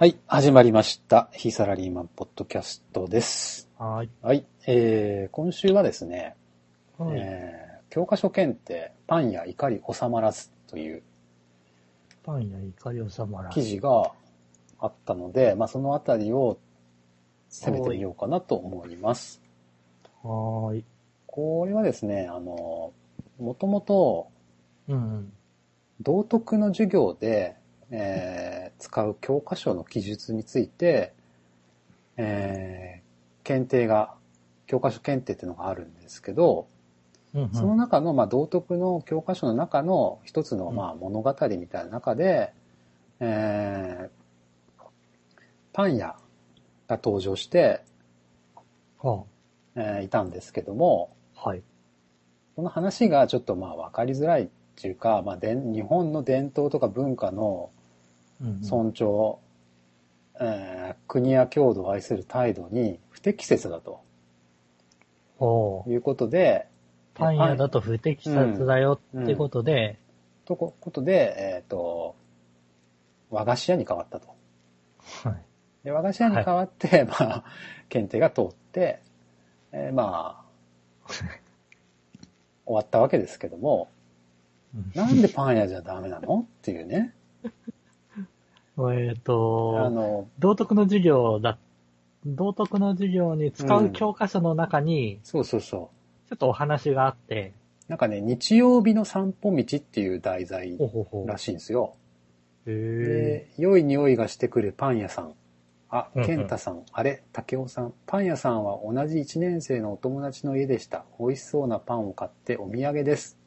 はい、始まりました。非サラリーマンポッドキャストです。はい。はい、えー、今週はですね、はいえー教科書検定、パンや怒り収まらずというパンや怒り収まら記事があったので、まあ、そのあたりを攻めてみようかなと思います。はーい。これはですね、あの、もともとうんうん。道徳の授業で、えー使う教科書の記述について、えー検定が、教科書検定っていうのがあるんですけど、うんうん、その中の、まあ、道徳の教科書の中の一つの、うん。まあ、物語みたいな中で、えーパン屋が登場して、はえーいたんですけども、あ、はい。この話がちょっとまあ分かりづらいっていうか、まあ、日本の伝統とか文化のうんうん、尊重、えー国や郷土を愛する態度に不適切だと。いうことで、パン屋だと不適切だよってことで、とこことで、えっ、と、和菓子屋に変わったと。はい。で和菓子屋に変わって、まあ、検定が通って、えーまあ、終わったわけですけども、うん。なんでパン屋じゃダメなの？っていうね。えっ、あと、の、道徳の授業だ、道徳の授業に使う教科書の中に、そうそうそちょっとお話があって、う。なんかね、日曜日の散歩道っていう題材ほうほうほう。らしいんですよ。へで、良い匂いがしてくるパン屋さん。あうんう、ん健太さん、あれ、竹雄さん。パン屋さんは同じ1年生のお友達の家でした。美味しそうなパンを買ってお土産です。うん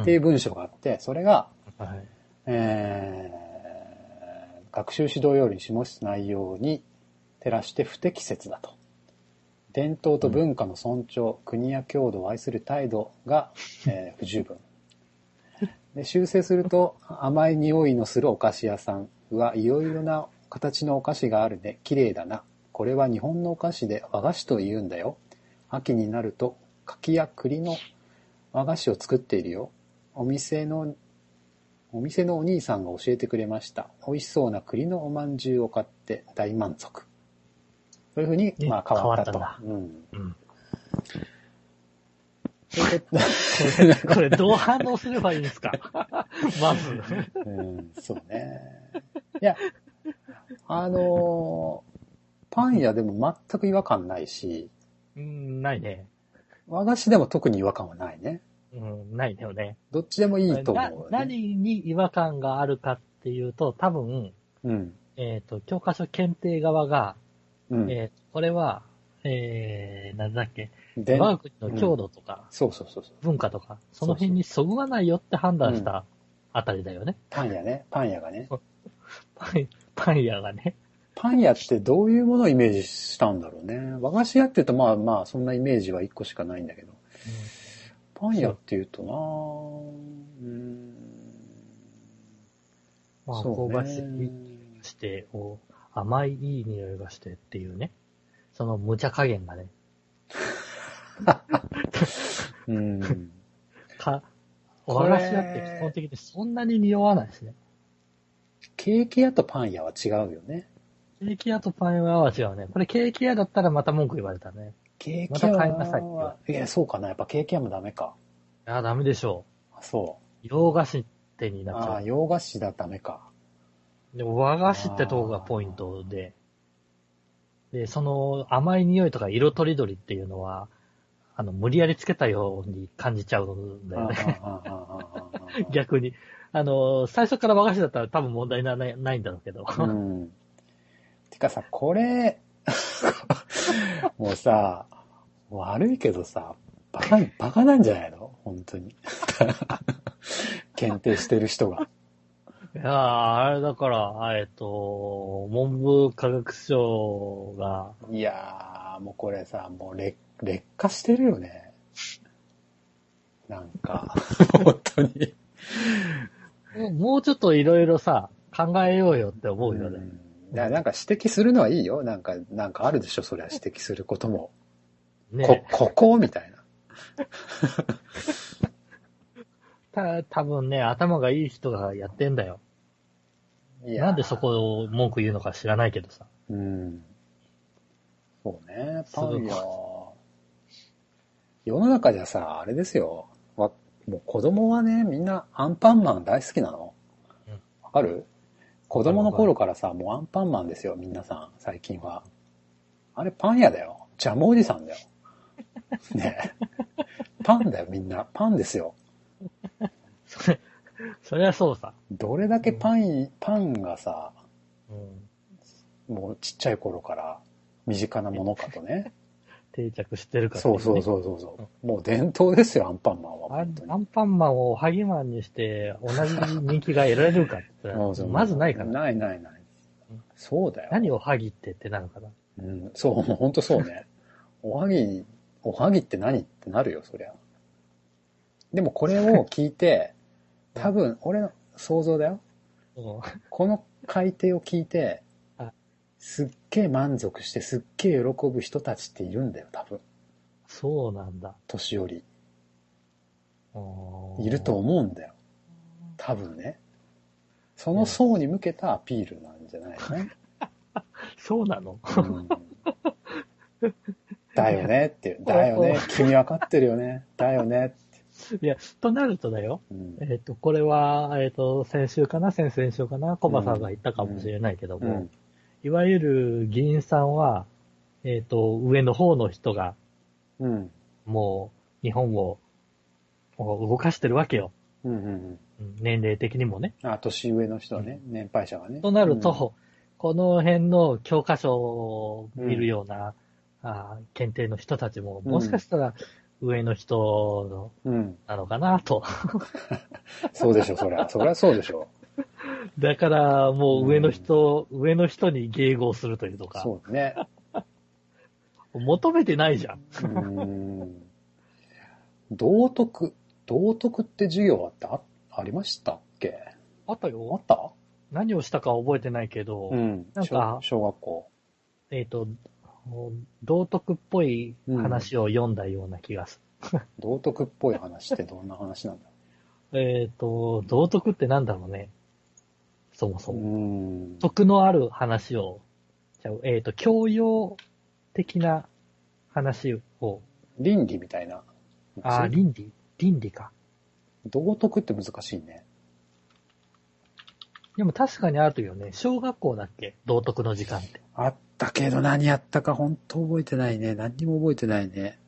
っていう文章があって、それが、え。はい。えー学習指導要領に示す内容に照らして不適切だと。伝統と文化の尊重、国や郷土を愛する態度が、えー不十分。で修正すると、甘い匂いのするお菓子屋さんはいろいろな形のお菓子があるね。綺麗だな。これは日本のお菓子で和菓子と言うんだよ。秋になると柿や栗の和菓子を作っているよ。お店のお店のお兄さんが教えてくれました。美味しそうな栗のおまんじゅうを買って大満足。そういうふうに、えまあ変わったと。変わったうん。うん。これ、これどう反応すればいいんですか？まず。うん、そうね。いや、あのーパン屋でも全く違和感ないし、うん、ないね。和菓子でも特に違和感はないね。うん、ないよね。どっちでもいいと思う、なね。何に違和感があるかっていうと、多分、うん。えっ、と、教科書検定側が、うん。えーこれは、えー、なんだっけ、で我が国の郷土とか、そうそうそうそう。文化とか、その辺にそぐわないよって判断したあたりだよね。パン屋ね。パン屋がね。パン、パン屋がね。パン屋ってどういうものをイメージしたんだろうね。和菓子屋って言うとまあまあそんなイメージは一個しかないんだけど。パン屋って言うとなうーん。まあ、香ばしいして、こう甘いいい匂いがしてっていうね。その無茶加減がね。うん。か、これ和菓子屋って基本的にそんなに匂わないですね。ケーキ屋とパン屋は違うよね。ケーキ屋とパン屋は違うね。これケーキ屋だったらまた文句言われたね。経験はまた買いなさいって言われて。いや、そうかな。やっぱ経験もダメか。いや、ダメでしょう。そう。洋菓子ってになっちゃう。ああ、洋菓子だダメか。でも和菓子ってとこがポイントで。で、その甘い匂いとか色とりどりっていうのは、あの、無理やりつけたように感じちゃうんだよね。逆に。あの、最初から和菓子だったら多分問題ないないんだろうけど。うん。てかさ、これ、もうさ、悪いけどさ、バカ、バカなんじゃないの？本当に。検定してる人が。いやーあれだから、えっと、文部科学省が、いやー、もうこれさ、もう劣劣化してるよね。なんか、本当に。もうちょっといろいろさ、考えようよって思うよね。んいやなんか指摘するのはいいよ。なんか、なんかあるでしょ、そりゃ指摘することも。ねこ、ここみたいな。た、多分ね、頭がいい人がやってんだよ。いやーなんでそこを文句言うのか知らないけどさ。うん。そうね、パンす屋。世の中じゃさ、あれですよ。わもう子供はね、みんなアンパンマン大好きなのうん。わかる？子供の頃からさ、もうアンパンマンですよ、皆さん、最近は。あれパン屋だよ。ジャムおじさんだよ。ねえパンだよ、みんな。パンですよ。それ、そりゃそうさ。どれだけパン、パンがさ、うん。もうちっちゃい頃から身近なものかとね。定着してるから、そうそうそうそうそう。もう伝統ですよ、アンパンマンは。アンパンマンをハギマンにして同じ人気が得られるかって言ったら、まずないから。ないないないうん。そうだよ。何をハギってってなるから。うん、そう、もう本当そうね。おはぎ、おはぎって何ってなるよ、そりゃ。でもこれを聞いて、多分、俺の想像だよ。うんこの改定を聞いてはい、すっげえ満足して、すっげえ喜ぶ人たちっているんだよ、多分。そうなんだ。年寄り。うんいると思うんだよ。多分ね。その層に向けたアピールなんじゃないの？ね。そうなの？うんだよねっていう。だよね。君わかってるよね。だよねって。いや、となるとだよ。うんえっ、と、これは、えっ、と、先週かな？先々週かな？コバさんが言ったかもしれないけども、うんいわゆる議員さんは、えっ、と、上の方の人が、うん。もう、日本を、動かしてるわけよ。うんうんうん年齢的にもね。うん。あ、年上の人はね、年配者がね。となると、この辺の教科書を見るような、あー検定の人たちも、うんもしかしたら上の人うん、うん。なのかなと。そうでしょ、そりゃ。そりゃそうでしょ。だから、もう上の人、上の人に迎合するというのか、そうね。求めてないじゃん。うーん。道徳。道徳って授業あってあありましたっけ？ああった？よっ。た？何をしたか覚えてないけど、うん。なんか小小学校。えっ、と、道徳っぽい話を読んだような気がす道徳っぽい話ってどんな話なんだ？る。えっ、と、道徳ってなんだろうね。そもそうも。ーん。徳のある話を、じゃあえっ、と、教養的な話を、倫理みたいな。あー、倫理？倫理か。道徳って難しいね。でも確かにあるよね。小学校だっけ？道徳の時間って。あったけど何やったか本当覚えてないね。何にも覚えてないね。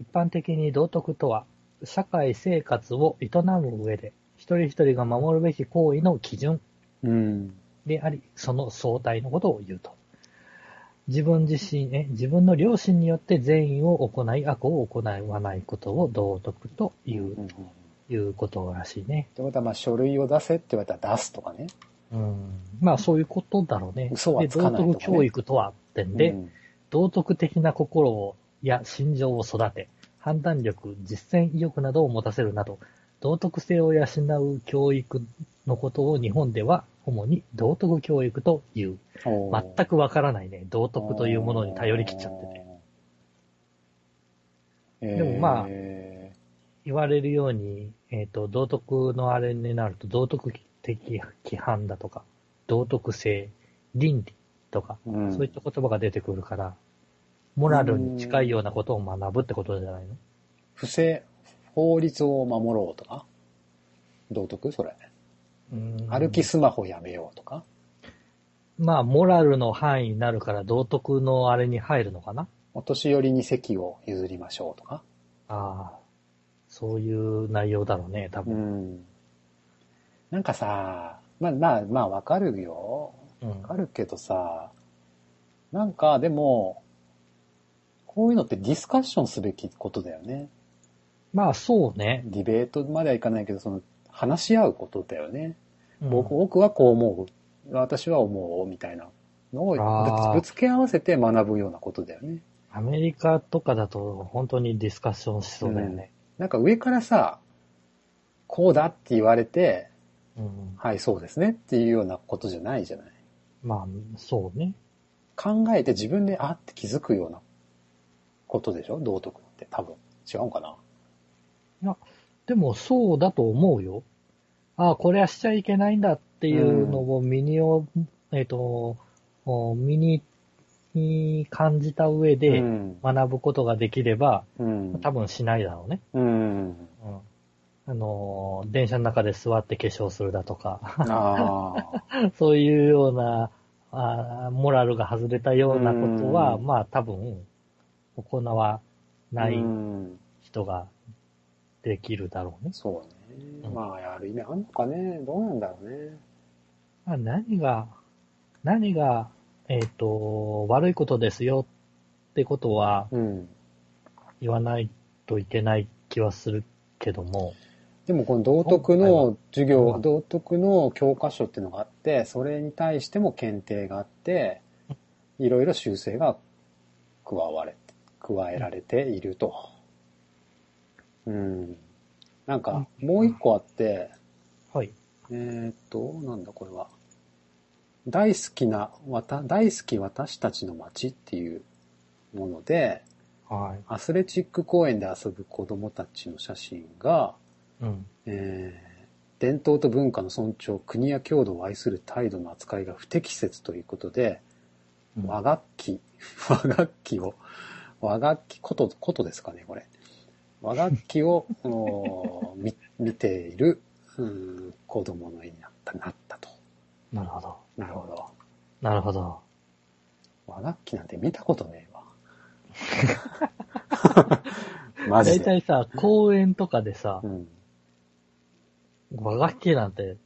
一般的に道徳とは、社会生活を営む上で、一人一人が守るべき行為の基準うん。であり、その相対のことを言うと。自分自身、え、自分の良心によって善意を行い、悪を行わないことを道徳といういうことらしいね。てことは、まあ、書類を出せって言われたら出すとかね。うん。まあそういうことだろうね。嘘はつかないとかねで、道徳教育とはってんで、うん道徳的な心をや心情を育て、判断力、実践意欲などを持たせるなど、道徳性を養う教育のことを日本では主に道徳教育という。全くわからないね。道徳というものに頼り切っちゃってて。てでもまあえ言われるように、えっ、と、道徳のあれになると、道徳的規範だとか、道徳性、倫理とか、ーうんそういった言葉が出てくるから、モラルに近いようなことを学ぶってことじゃないの？不正、法律を守ろうとか？道徳？それ。うん歩きスマホやめようとか？まあ、モラルの範囲になるから道徳のあれに入るのかな？お年寄りに席を譲りましょうとか？ああ、そういう内容だろうね、多う分。ん。なんかさ、まあまあまあわかるよ。うんわかるけどさ、なんかでも、こういうのってディスカッションすべきことだよね。まあ、そうね。ディベートまではいかないけど、その、話し合うことだよね。うん僕僕はこう思う。私は思う。みたいなのをぶつけ合わせて学ぶようなことだよね。アメリカとかだと本当にディスカッションしそうだよね。なんか上からさ、こうだって言われて、うん。はい、そうですねっていうようなことじゃないじゃない。まあ、そうね。考えて自分であって気づくようなことでしょ？道徳って多分。違うかな？でも、そうだと思うよ。ああ、これはしちゃいけないんだっっていうのを身にを、えっ、と、お身にに感じた上でうん。学ぶことができれば、うん。多分しないだろうね。うん。うん。あのー、電車の中で座って化粧するだとか。そういうような、あーモラルが外れたようなことは、うんまあ多分、行わないうん人ができるだろうね。そうね。うんまあ、やる意味あんのかね。どうなんだろうね。まあ、何が、何が、えっ、と、悪いことですよってことはうん。言わないといけない気はするけども、でもこの道徳の授業、うん道徳の教科書っていうのがあって、それに対しても検定があって、いろいろ修正が加われ、加えられていると。うん。なんか、もう一個あって、はい。えーっと、なんだこれは。大好きな、わた、大好き私たちの街っていうもので、はい。アスレチック公園で遊ぶ子供たちの写真が、うん。えー伝統と文化の尊重、国や郷土を愛する態度の扱いが不適切ということで、うん和楽器、和楽器を、和楽器、こと、ことですかね、これ。和楽器を見見ている、うん子供の絵になった、なったと。なるほど。なるほど。なるほど。和楽器なんて見たことねえわ。マジで。大体さ、公園とかでさう、ん。和楽器なんて、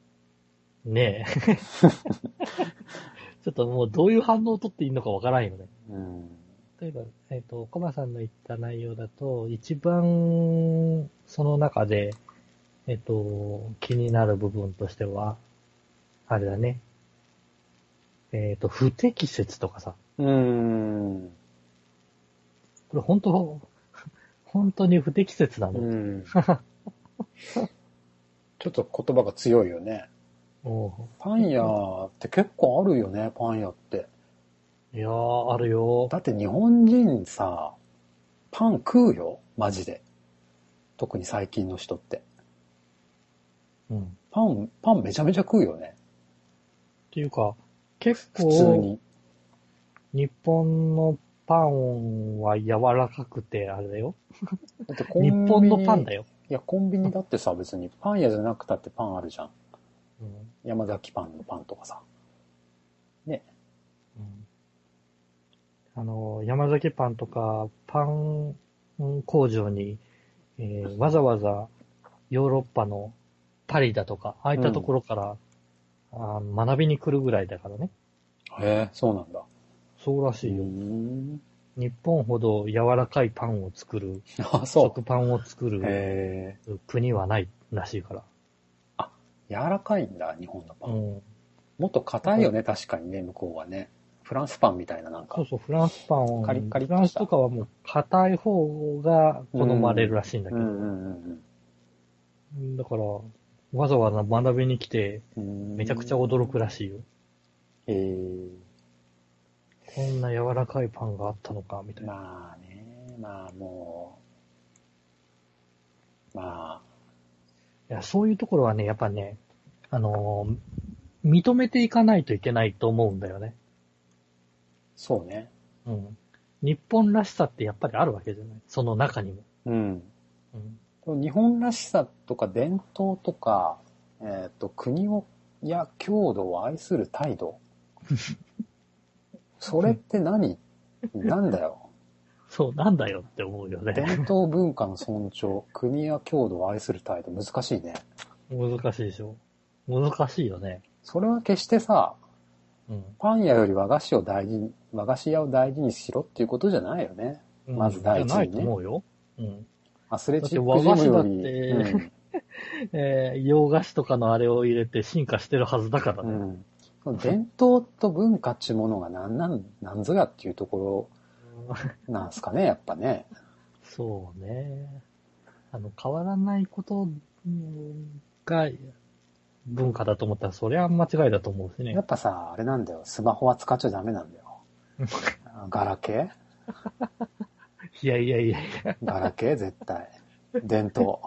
ねえ。ちょっともうどういう反応を取っていいのかわからんよね。うん。例えば、えっ、と、コマさんの言った内容だと、一番、その中で、えっ、と、気になる部分としては、あれだね。えっ、と、不適切とかさ、うん。これ本当、本当に不適切なうの。ん。ちょっと言葉が強いよね。パン屋って結構あるよね、パン屋って。いやー、あるよ。だって日本人さ、パン食うよ、マジで。特に最近の人って。うん。っパン、パンめちゃめちゃ食うよね。ていうか、結普通構、に。日本のパンは柔らかくて、あれだよ。だってコン日ビニ本のパンだよ。いや、コンビニだってさ、別にパン屋じゃなくたってパンあるじゃん。うん山崎パンのパンとかさ。ね。うんあの、山崎パンとか、パン工場に、えーわざわざヨーロッパのパリだとか、ああいったところから、あー学びに来るぐらいだからね。へえ、そうなんだ。そうらしいよ。ん。日本ほど柔らかいパンを作る、あ、そ食パンを作う。る。国はないらしいから。柔らかいんだ、日本のパン。うん。もっと硬いよね、確かにね、向こうはね。フランスパンみたいななんかそう。そう、フランスパン、カリッカリフランスとかはもう硬い方が好まれるらしいんだけど。だから、わざわざ学びに来て、うん。めちゃくちゃ驚くらしいよ。えー、こんな柔らかいパンがあったのか、みたいな。まあね、まあもう、まいや、そういうところはね、やっぱね、あのー認めていかないといけないと思うんだよね。あ、そうね。うん。日本らしさってやっぱりあるわけじゃない？その中にも。うん。うん。日本らしさとか伝統とか、えっ、と、国を、や郷土を愛する態度。それって何？なんだよ。そう、なんだよって思うよね。伝統文化の尊重、国や郷土を愛する態度、難しいね。難しいでしょ？難しいよね。それは決してさ、うん。パン屋より和菓子を大事に、和菓子屋を大事にしろっていうことじゃないよね。まず第一にねないと思うよ。うん。アスレチックジムより、だってえー洋菓子とかのあれを入れて進化してるはずだからね。うん伝統と文化っていうものが何なん、なんぞやっていうところなんすかね、やっぱね。そうね。あの、変わらないことうんが文化だと思ったら、そりゃ間違いだと思うしねやっ。ぱさ、あれなんだよ。スマホは使っちゃダメなんだよ。ガラケ いやいやいやいや。ーガラケー？絶対。伝統。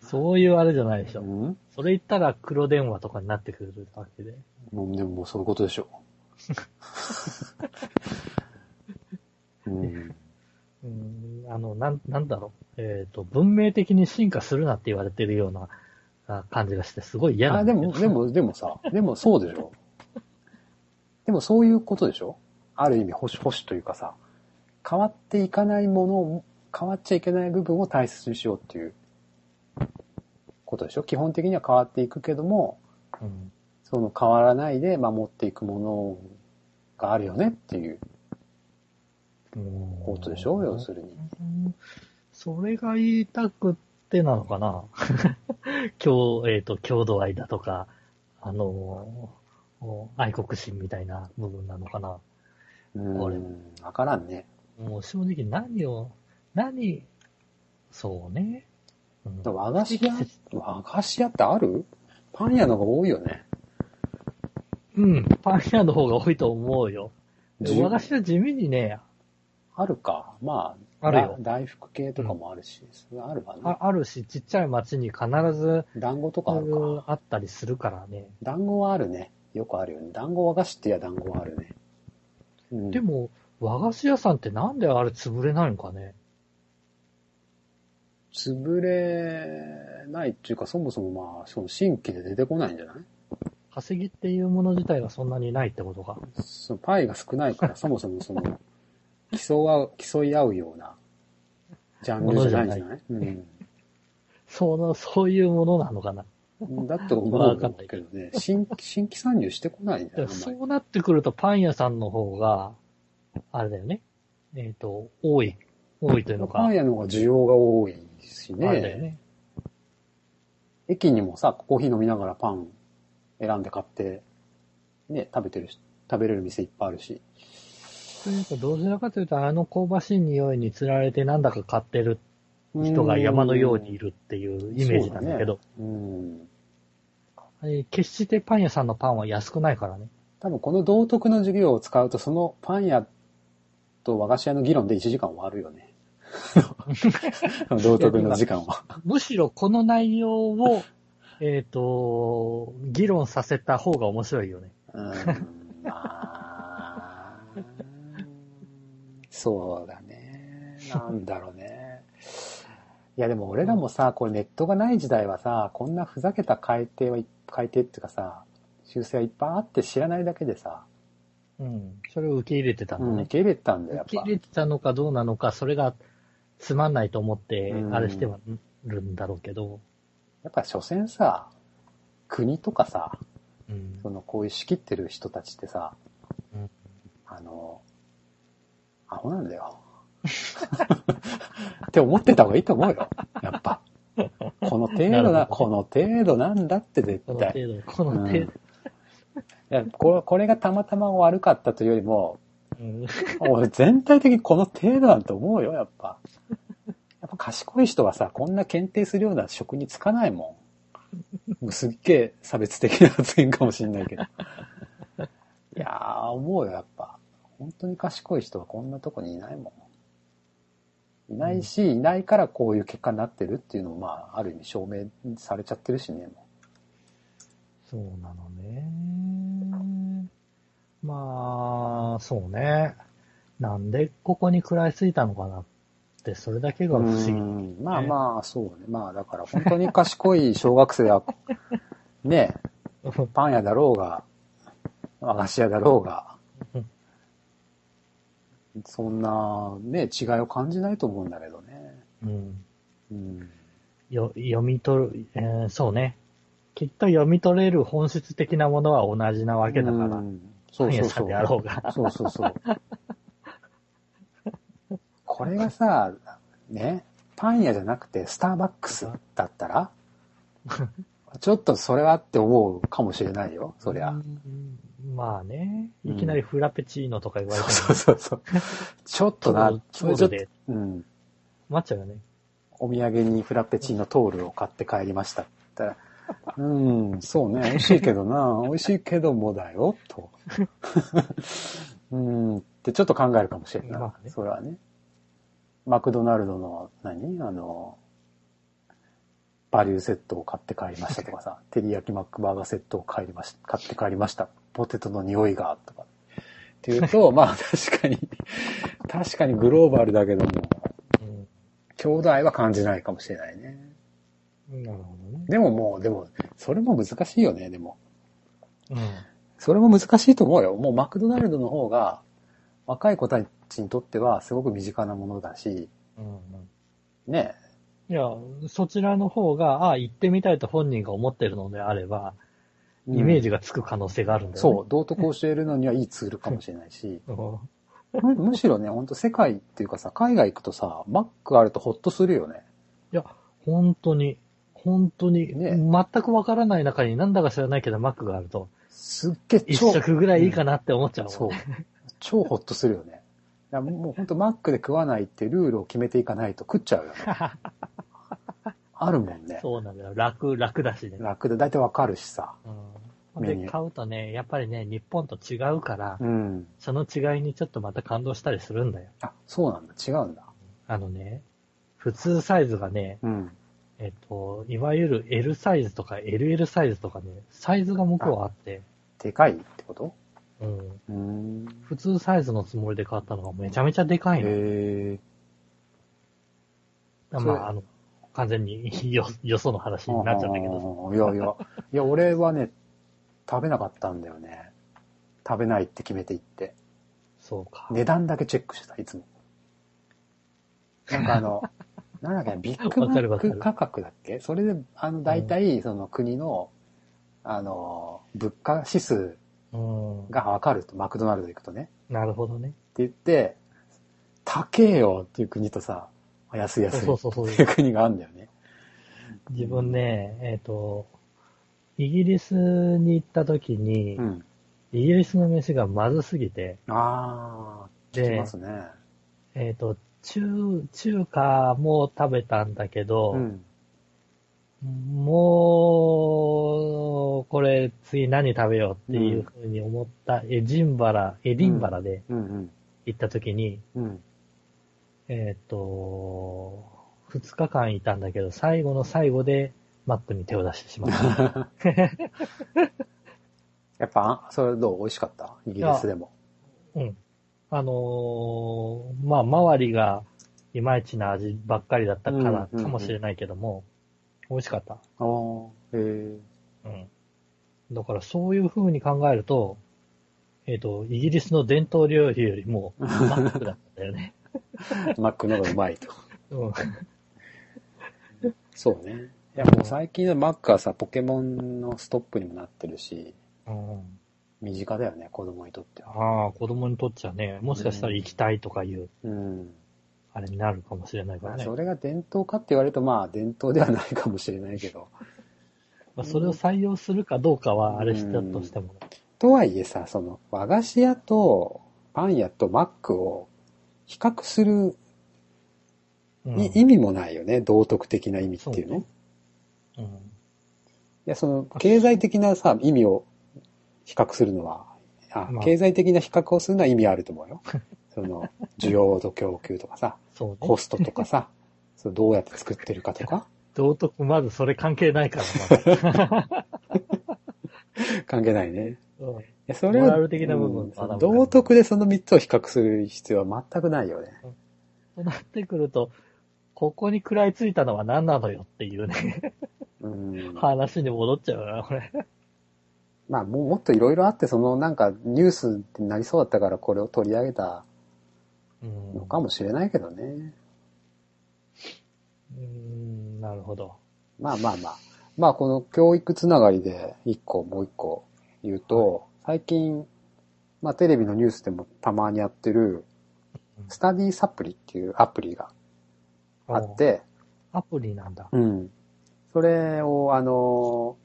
そういうあれじゃないでしょ。うん？それ言ったら黒電話とかになってくるわけで。もうでももうそういうことでしょう。うん。うん、あの、なん、なんだろう。えっ、と、文明的に進化するなって言われてるようなあ感じがして、すごい嫌なあ、でも、でも、でもさ、でもそうでしょ。でもそういうことでしょ。ある意味、保守、保守というかさ、変わっていかないものを、変わっちゃいけない部分を大切にしようっていうことでしょ。基本的には変わっていくけども、うん。その変わらないで守っていくものがあるよねっていうことでしょ。要するに。うん。それが言いたくってなのかな？共、えっ、と、郷土愛だとか、あのー愛国心みたいな部分なのかな？うん。俺わからんね。もう正直何を、何、そうね。うん和菓子屋、和菓子屋ってある？パン屋の方が多いよね。うん、パン屋の方が多いと思うよ。じ和菓子は地味にね、あるか。まあ、あるよだ大福系とかもあるし、それあるわね。ああるし、ちっちゃい町に必ず団子とかあるか。あったりするからね。団子はあるね。よくあるよね。団子和菓子ってや団子はあるね。うん、でも、和菓子屋さんってなんであれ潰れないのかね？潰れないっていうか、そもそもまあ、その新規で出てこないんじゃない？稼ぎっていうもの自体がそんなにないってことか。そのパイが少ないから、そもそもその、競わう、競い合うような、ジャンルじゃないんじゃ ないうん。その、そういうものなのかな。だと思うわかんないけどね、新、新規参入してこないんだよ、そうなってくるとパン屋さんの方が、あれだよね。えっ、と、多い。多いというのか。パン屋の方が需要が多いしあれだよね。ね。駅にもさ、コーヒー飲みながらパン選んで買って、ね、食べてるし、食べれる店いっぱいあるし。というか、どちらかというと、あの香ばしい匂いにつられてなんだか買ってる人が山のようにいるっていうイメージなんだけど、うん。あれ決してパン屋さんのパンは安くないからね。多分この道徳の授業を使うと、そのパン屋と和菓子屋の議論で1時間終わるよね。道徳の時間は。むしろこの内容を、えっ、と、議論させた方が面白いよね。うん、まあ、そうだね。なんだろうね。いやでも俺らもさ、これネットがない時代はさ、こんなふざけた改定はい改定っていうかさ、修正はいっぱいあって知らないだけでさ、うん。それを受け入れてたうん、のね受。け入れたんだよ、やっぱ受け入。れてたのかどうなのか、それがつまんないと思ってう、んあれしてはるんだろうけど、やっぱ所詮さ、国とかさ、うんそのこういう仕切ってる人たちってさ、うんあの、アホなんだよ。って思ってた方がいいと思うよ。やっぱ。この程度な、この程度なんだって絶この対。い程度、この程度、やこれこれがたまたま悪かったというよりも、うん俺全体的にこの程度なんて思うよ、やっぱ。やっぱ賢い人はさ、こんな検定するような職に就かないもん。もうすっげえ差別的な発言かもしれないけど。いやー、思うよ、やっぱ。本当に賢い人はこんなとこにいないもん。いないし、いないからこういう結果になってるっていうのも、まあ、ある意味証明されちゃってるしね、もそうなのね。まあ、そうね。なんでここに食らいついたのかなって、それだけう。が不思議。うんまあまあ、そうね。まあ、だから本当に賢い小学生は、ね、パン屋だろうが、和菓子屋だろうがうん、そんなね、違いを感じないと思うんだけどね。うん。うん。よ、読み取る、えーそうね。きっと読み取れる本質的なものは同じなわけだから。うんそうそうそう。であろうが。そうそうそう。これがさ、ね、パン屋じゃなくてスターバックスだったら、ちょっとそれはって思うかもしれないよ、そりゃ。うんまあね。うんいきなりフラペチーノとか言われても、そうそうそう。ちょっとな、ちょっとうん。待っちゃうよね。お土産にフラペチーノトールを買って帰りましたって言ったら、うん、そうね、美味しいけどな、美味しいけどもだよ、と。うん、ってちょっと考えるかもしれない。まあねそれはね。マクドナルドの何、あの、バリューセットを買って帰りましたとかさ、照り焼きマックバーガーセットを帰りまし買って帰りました。ポテトの匂いが、とか。っていうと、まあ確かに、確かにグローバルだけども、兄弟は感じないかもしれないね。うん。なるほどね。でももう、でも、それも難しいよね、でも。うん。それも難しいと思うよ。もうマクドナルドの方が、若い子たちにとってはすごく身近なものだし、うん。ね。いや、そちらの方が、ああ、行ってみたいと本人が思ってるのであれば、イメージが、がつく可能性があるんだよね。そう、道徳を教えるのにはいいツールかもしれないし、うん。むむしろね、ほんと世界っていうかさ、海外行くとさ、マックあるとホッとするよね。いや、本当に、本当に、ね全くわからない中になんだか知らないけどマックがあると、すっげえ一超、食ぐらいいいかなって思っちゃうもんそうね。。超ホッとするよね。いやもうほんとマックで食わないってルールを決めていかないと食っちゃうよね。あるもんね。そうなんだよ。楽、楽だしね。楽で大体わかるしさ。うん。で、メニュー買うとね、やっぱりね、日本と違うから、うん。その違いにちょっとまた感動したりするんだよ。あ、そうなんだ。違うんだ。あのね、普通サイズがね、うん。えっと、いわゆる L サイズとか LL サイズとかね、サイズが向こうあって、でかいってこと？うん。うーん。普通サイズのつもりで買ったのがめちゃめちゃでかいの。へえ。まそれあ、あの、完全に よ、よその話になっちゃったけど。ど。いやいや、いや、俺はね、食べなかったんだよね。食べないって決めていって。そうか。値段だけチェックしてた、いつも。なんかあの、なんだっけな、ビッグマック価格だっけ？それで、あの、大体、その国の、あの、物価指数うん。がわかると、マクドナルド行くとね。なるほどね。って言って、高えよっていう国とさ、安い安いそうそうそうっていう国があるんだよね。自分ね、えっ、と、イギリスに行った時に、うん。イギリスの飯がまずすぎて、ああ、聞きでますね。えっ、と、中、中華も食べたんだけど、うん。もう、これ次何食べようっていうふうに思った、エジンバラ、エディンバラでうん行った時に、うん。うん。えっ、と、2日間いたんだけど、最後の最後でマックに手を出してしまった。やっぱ、あそれどう？美味しかった？イギリスでも。うん。あのーまあ、周りがいまいちな味ばっかりだったからうんうんうんかもしれないけども、美味しかった。ああ、へえ。うん。だからそういう風に考えると、えっ、と、イギリスの伝統料理よりも、マックだったんだよね。マックの方がうまいと。うん。そうね。いや、もう最近のマックはさ、ポケモンのストップにもなってるし、うん、身近だよね、子供にとっては。ああ、子供にとっちゃね、もしかしたら行きたいとかいう、うん。あれになるかもしれないからね。まあそれが伝統かって言われると、まあ、伝統ではないかもしれないけど。まあ、それを採用するかどうかはあれしたとしてもね。とはいえさ、その、和菓子屋とパン屋とマックを比較するうんい意味もないよね、道徳的な意味っていうの。うんいや、その、経済的なさ、意味を比較するのは、あ、まあ経済的な比較をするのは意味あると思うよ。その、需要と供給とかさ、ね。コストとかさ、そうどうやって作ってるかとか、道徳、まずそれ関係ないから、まだ。関係ないね。うんいや、それは、モラル的な部分うん道徳でその3つを比較する必要は全くないよね。となってくると、ここに食らいついたのは何なのよっていうね、うん。話に戻っちゃうな、これ。まあ、もうもっといろいろあって、そのなんかニュースになりそうだったからこれを取り上げたうんのかもしれないけどね。うん、なるほど。まあまあまあ。まあこの教育つながりで一個もう一個言うと、最近、まあテレビのニュースでもたまにやってる、スタディサプリっていうアプリがあって、アプリなんだ。うん。それをあの、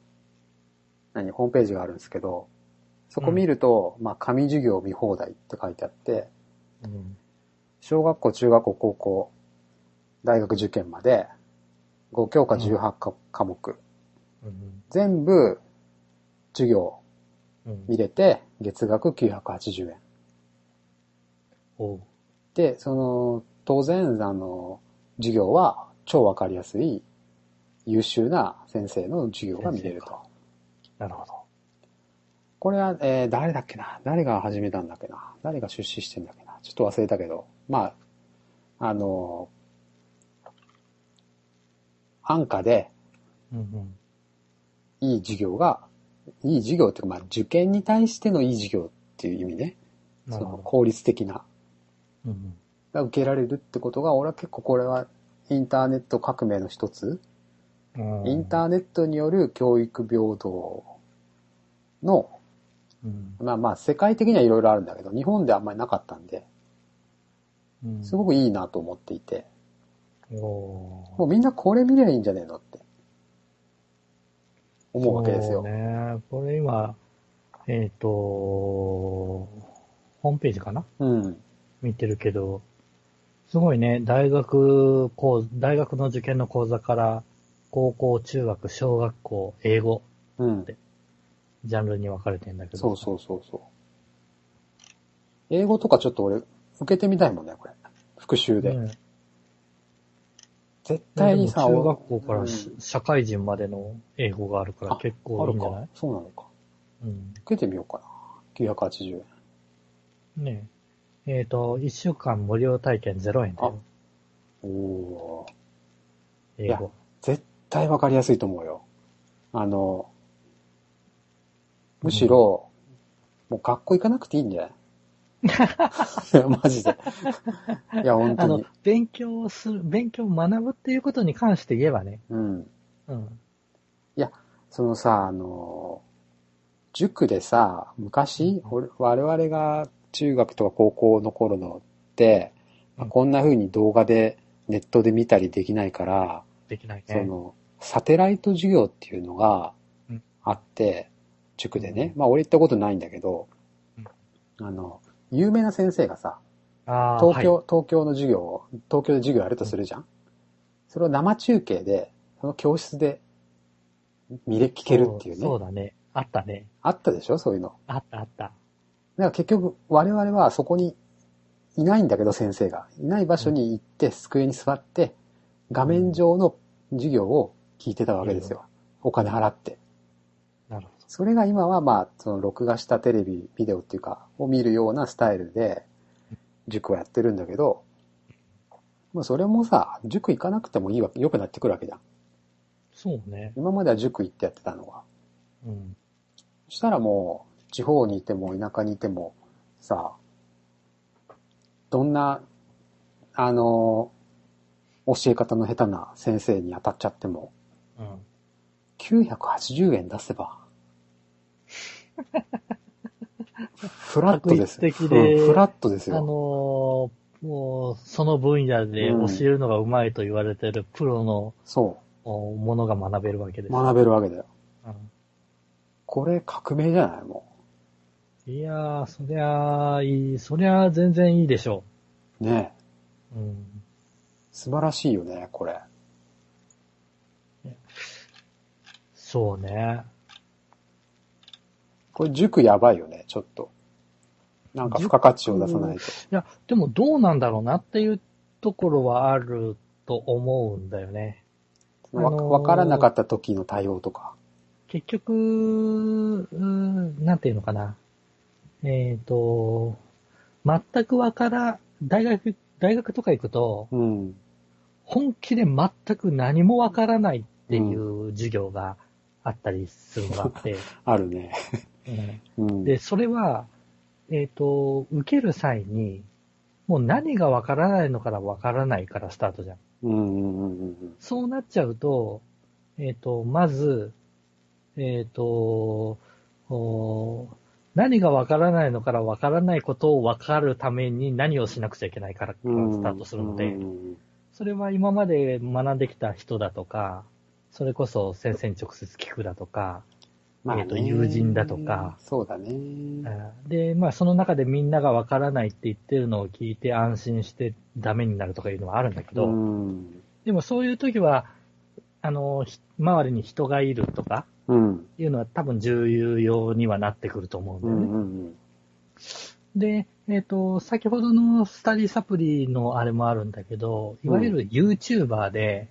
何、ホームページがあるんですけど、そこ見ると、まあ紙授業見放題って書いてあって、うん。小学校、中学校、高校、大学受験まで、5教科18科科目、うん。全部授業うん。見れて、月額980円。おうで、その、当然、あの、授業は超わかりやすい優秀な先生の授業が見れると。なるほど。これは、えー誰だっけな？誰が始めたんだっけな？誰が出資してんだっけな？ちょっと忘れたけど、まあ、あの、安価でうんうん。いい授業が、いい授業っていうか、まあ、受験に対してのいい授業っていう意味ね。その効率的な、うんうん。が受けられるってことが、俺は結構これはインターネット革命の一つ、うん。インターネットによる教育平等の、うん。まあまあ世界的にはいろいろあるんだけど、日本であんまりなかったんで、うん。すごくいいなと思っていて、おもうみんなこれ見りゃいいんじゃねえのって、思うわけですよ。ね。これ今、えっ、と、ホームページかな？うん。見てるけど、すごいね、大学講、大学の受験の講座から、高校、中学、小学校、英語、うん。ジャンルに分かれてんだけど。そうそうそうそう。英語とかちょっと俺、受けてみたいもんね、これ。復習で。ね絶対にさ、中学校からうんし、社会人までの英語があるからあ結あるか構いいんじゃない？そうなのか。うん。受けてみようかな。980円。ねえ。えっ、と、1週間無料体験0円だよ。おおー。英語。絶対わかりやすいと思うよ。あの、むしろ、もう学校行かなくていいんじゃない？いや、マジで。いや、本あの当に。、勉強する、勉強を学ぶっていうことに関して言えばね。うん。うん。そのさ、あの、塾でさ、昔、俺我々が中学とか高校の頃のって、まあうんこんな風に動画でネットで見たりできないから、できないそね。の、サテライト授業っていうのがうんあって、塾でね。まあ俺行ったことないんだけど、あの、有名な先生がさ、東京、はい東京の授業を、東京で授業やるとするじゃん、それを生中継で、その教室で見れ、聞けるっていうね。そうそうだね。あったね。あったでしょ？そういうの。あったあった。だから結局、我々はそこにいないんだけど、先生が。いない場所に行って、机に座って、画面上の授業を聞いてたわけですよ。お金払って。それが今はまあ、その録画したテレビ、ビデオっていうか、を見るようなスタイルで、塾をやってるんだけど、まあそれもさ、塾行かなくてもいいわけ、良くなってくるわけじゃん。ど。そうね。今までは塾行ってやってたのが。うん。そしたらもう、地方にいても田舎にいても、さ、どんな、あの、教え方の下手な先生に当たっちゃっても、うん。980円出せば、フラットです。的でうんフラットですあのよ。ーもう、その分野で教えるのがうまいと言われてるプロのそおものが学べるわけでう。す。学べるわけだよ。うこれ革命じゃない？もんいやー、そりゃあいい、そりゃあ全然いいでしょう。ねう。うん。素晴らしいよね、これ。そうね。これ塾やばいよね、ちょっと。なんか付加価値を出さないと。いや、でもどうなんだろうなっていうところはあると思うんだよね。わあのーわからなかった時の対応とか。結局、うーんなんていうのかな。えっ、と、全くわから、大学、大学とか行くと、うん。本気で全く何もわからないっていう授業があったりするのがあって、あるね。で、それは、えっ、と、受ける際に、もう何がわからないのからわからないからスタートじゃん。うんうんうんうんそうなっちゃうと、えっ、と、まず、えっ、と、お何がわからないのからわからないことをわかるために何をしなくちゃいけないから。スタートするので、それは今まで学んできた人だとか、それこそ先生に直接聞くだとか、まあねえーと友人だとか。そうだね。で、まあその中でみんながわからないって言ってるのを聞いて安心してダメになるとかいうのはあるんだけど、うん。でもそういう時は、あの、ひ周りに人がいるとかうん。いうのは多分重要にはなってくると思うんだよね。うんうんで、えっ、と、先ほどのスタディサプリのあれもあるんだけど、いわゆる YouTuber で、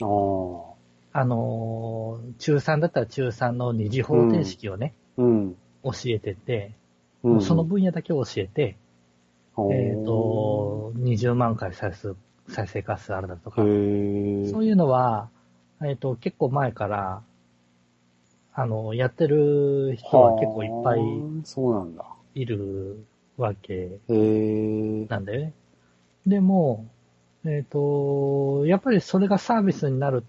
うん。ああのー中3だったら中3の二次方程式をね、うん。教えてて、うん。その分野だけ教えて、おーえっ、と、20万回再生、再生回数あるだとへか、ーそういうのは、えっ、と、結構前から、あの、やってる人は結構いっぱいはあそうなんだ。いるわけ。なんだよね。でも、えっ、と、やっぱりそれがサービスになる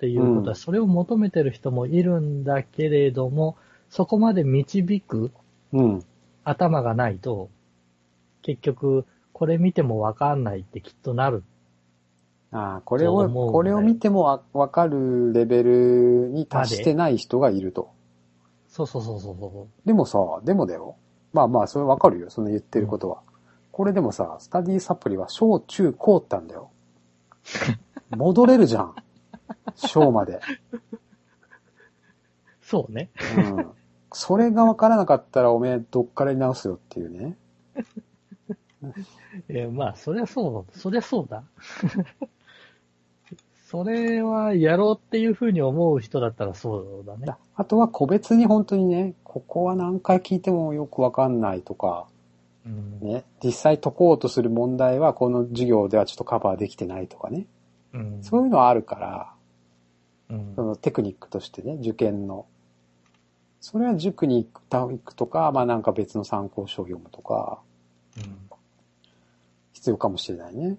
っていうことは、うんそれを求めてる人もいるんだけれども、そこまで導くうん。頭がないと、結局、これ見てもわかんないってきっとなる。ああ、これを、そう思うんだよこれを見てもわわかるレベルに達してない人がいると。そうそうそうそうそでもさ、でもだよ。まあまあ、それわかるよ。その言ってることは。これでもさ、スタディサプリは小中高ってあんだよ。戻れるじゃん。小まで。う。そうね。うん。それがわからなかったらおめえどっからに直すよっていうね。えーまあ、そりゃそう、そりゃそうだ。それはやろうっていうふうに思う人だったらそうだね。だあとは個別に本当にね、ここは何回聞いてもよくわかんないとか、うん。ね、実際解こうとする問題はこの授業ではちょっとカバーできてないとかね。うん。そういうのはあるから、うんそのテクニックとしてね、受験の。それは塾に行くとか、まあなんか別の参考書を読むとか、うん必要かもしれないね。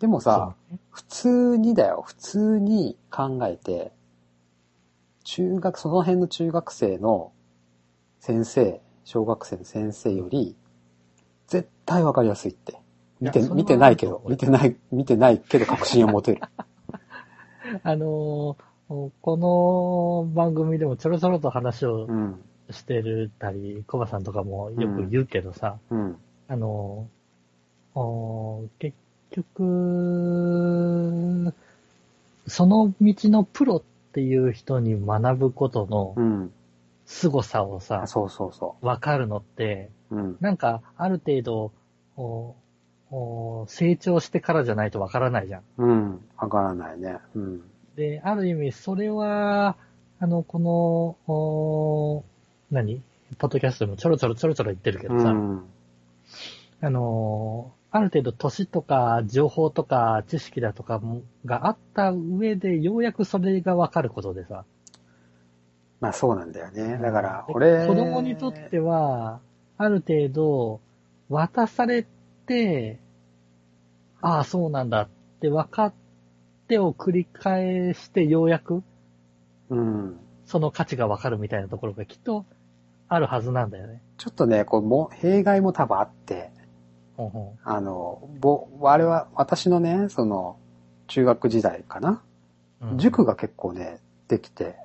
でもさ、ね普通にだよ、普通に考えて、中学、その辺の中学生の先生、小学生の先生より、絶対わかりやすいって。見て、見てないけど見てない、見てないけど確信を持てる。あのーこの番組でもちょろちょろと話をうん、してるたり、コバさんとかもよく言うけどさ、うん、あのー結局、その道のプロっていう人に学ぶことのうん。凄さをさあ、そうそうそわかるのって、う。うん。なんか、ある程度、成長してからじゃないとわからないじゃん。うん。わからないね。うん。で、ある意味、それは、あの、この、お何？ポッドキャストでもちょろちょろちょろちょろ言ってるけどさ、うん。あの、ある程度年とか情報とか知識だとかもがあった上で、ようやくそれがわかることでさ。まあそうなんだよね。だから、で俺。子供にとっては、ある程度、渡されて、ああ、そうなんだって分かってを繰り返して、ようやく、うん。その価値が分かるみたいなところがきっとあるはずなんだよね。ちょっとね、こう、も、弊害も多分あって、ほんほんあの、ぼ、あれは、私のね、その、中学時代かな、うん塾が結構ね、できて、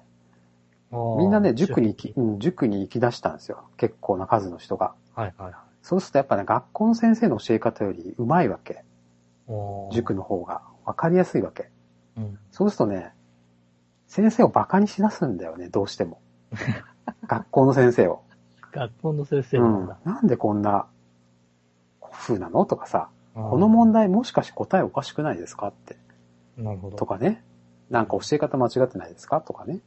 みんなね、塾に行き、うん、塾に行き出したんですよ。結構な数の人が。はいはいはい。そうするとやっぱね、学校の先生の教え方より上手いわけ。塾の方が。わかりやすいわけ。うん。そうするとね、先生を馬鹿にしだすんだよね、どうしても。学校の先生を。学校の先生うんなんだ。。なんでこんな風なの？とかさ、ここの問題もしかして答えおかしくないですか？って。なるほど。とかね。なんか教え方間違ってないですか？とかね。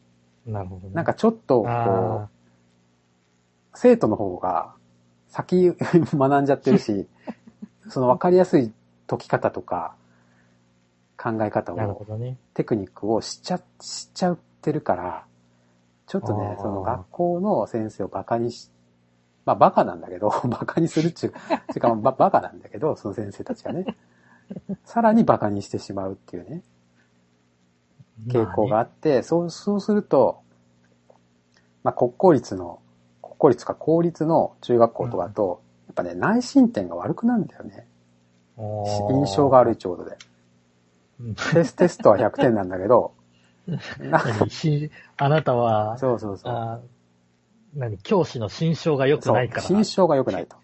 なるほどね。なんかちょっと、こあう、生徒の方が先 学んじゃってるし、その分かりやすい解き方とか、考え方をね。テクニックを知っちゃ、知っちゃってるから、ちょっとねその学校の先生をバカにし、まあバカなんだけど、バカにするっちゅう、てかババカなんだけど、その先生たちがね、さらにバカにしてしまうっていうね、傾向があまって、そう、そうすると、まあ、国公立の、国公立か公立の中学校とかだと、やっぱね、内申点が悪くなるんだよね。印象が悪いちょうどで。うんテステストは100点なんだけど、な 何？しあなたは、そうそうそう。あ何？教師の心象が良くないから。心象が良くないと。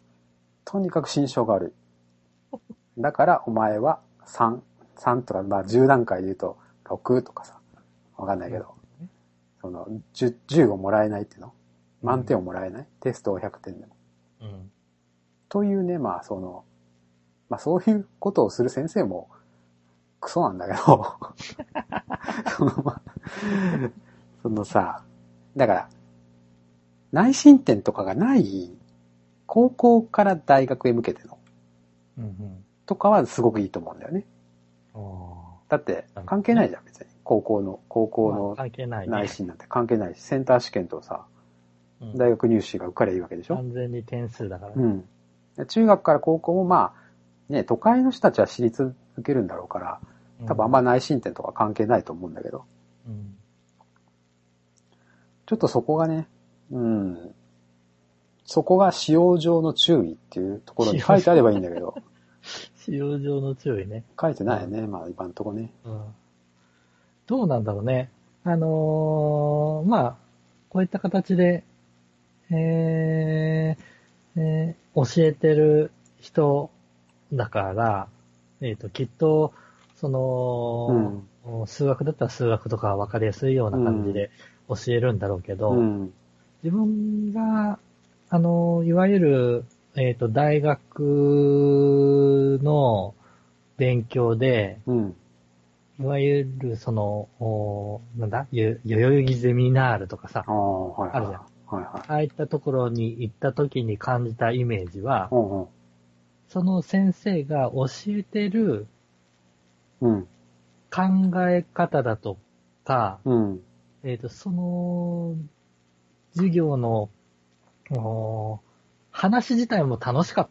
とにかく心象が悪い。だから、お前は3、3とか、まあ10段階で言うと6とかさ、わかんないけど、その10、10をもらえないっていうの満点をもらえない、テストを100点でも。うん。というね、まあその、まあそういうことをする先生もクソなんだけど、その、そのさ、だから、内申点とかがない、高校から大学へ向けての、うんうん。とかはすごくいいと思うんだよね。あだって、関係ないじゃん、別に。高校の、高あ。まあ校の。内申なんて関係ないし、センター試験とさ、うん大学入試が受かりゃいいわけでしょ？完全に点数だからね。うん。で中学から高校もまあ、ね、都会の人たちは私立受けるんだろうから、多分あんま内申点とか関係ないと思うんだけど、うん。ちょっとそこがね、うん、そこが使用上の注意っていうところに書いてあればいいんだけど、使用上の注意ね。書いてないよね、まあ今んとこね。うん。どうなんだろうね。あのーまあ、こういった形で、えーえー教えてる人だから、えっ、と、きっと、その、数学だったら数学とか分かりやすいような感じで教えるんだろうけど、うん。自分が、あの、いわゆる、えっ、と、大学の勉強で、うん。いわゆる、その、おなんだ、よ代々木ゼミナールとかさあ、あ、はいはい。あるじゃんはいはい。ああいったところに行った時に感じたイメージは、うんその先生が教えてるうん。うん。考え方だとか、うん。えっ、と、その、授業の、お話自体も楽しかっ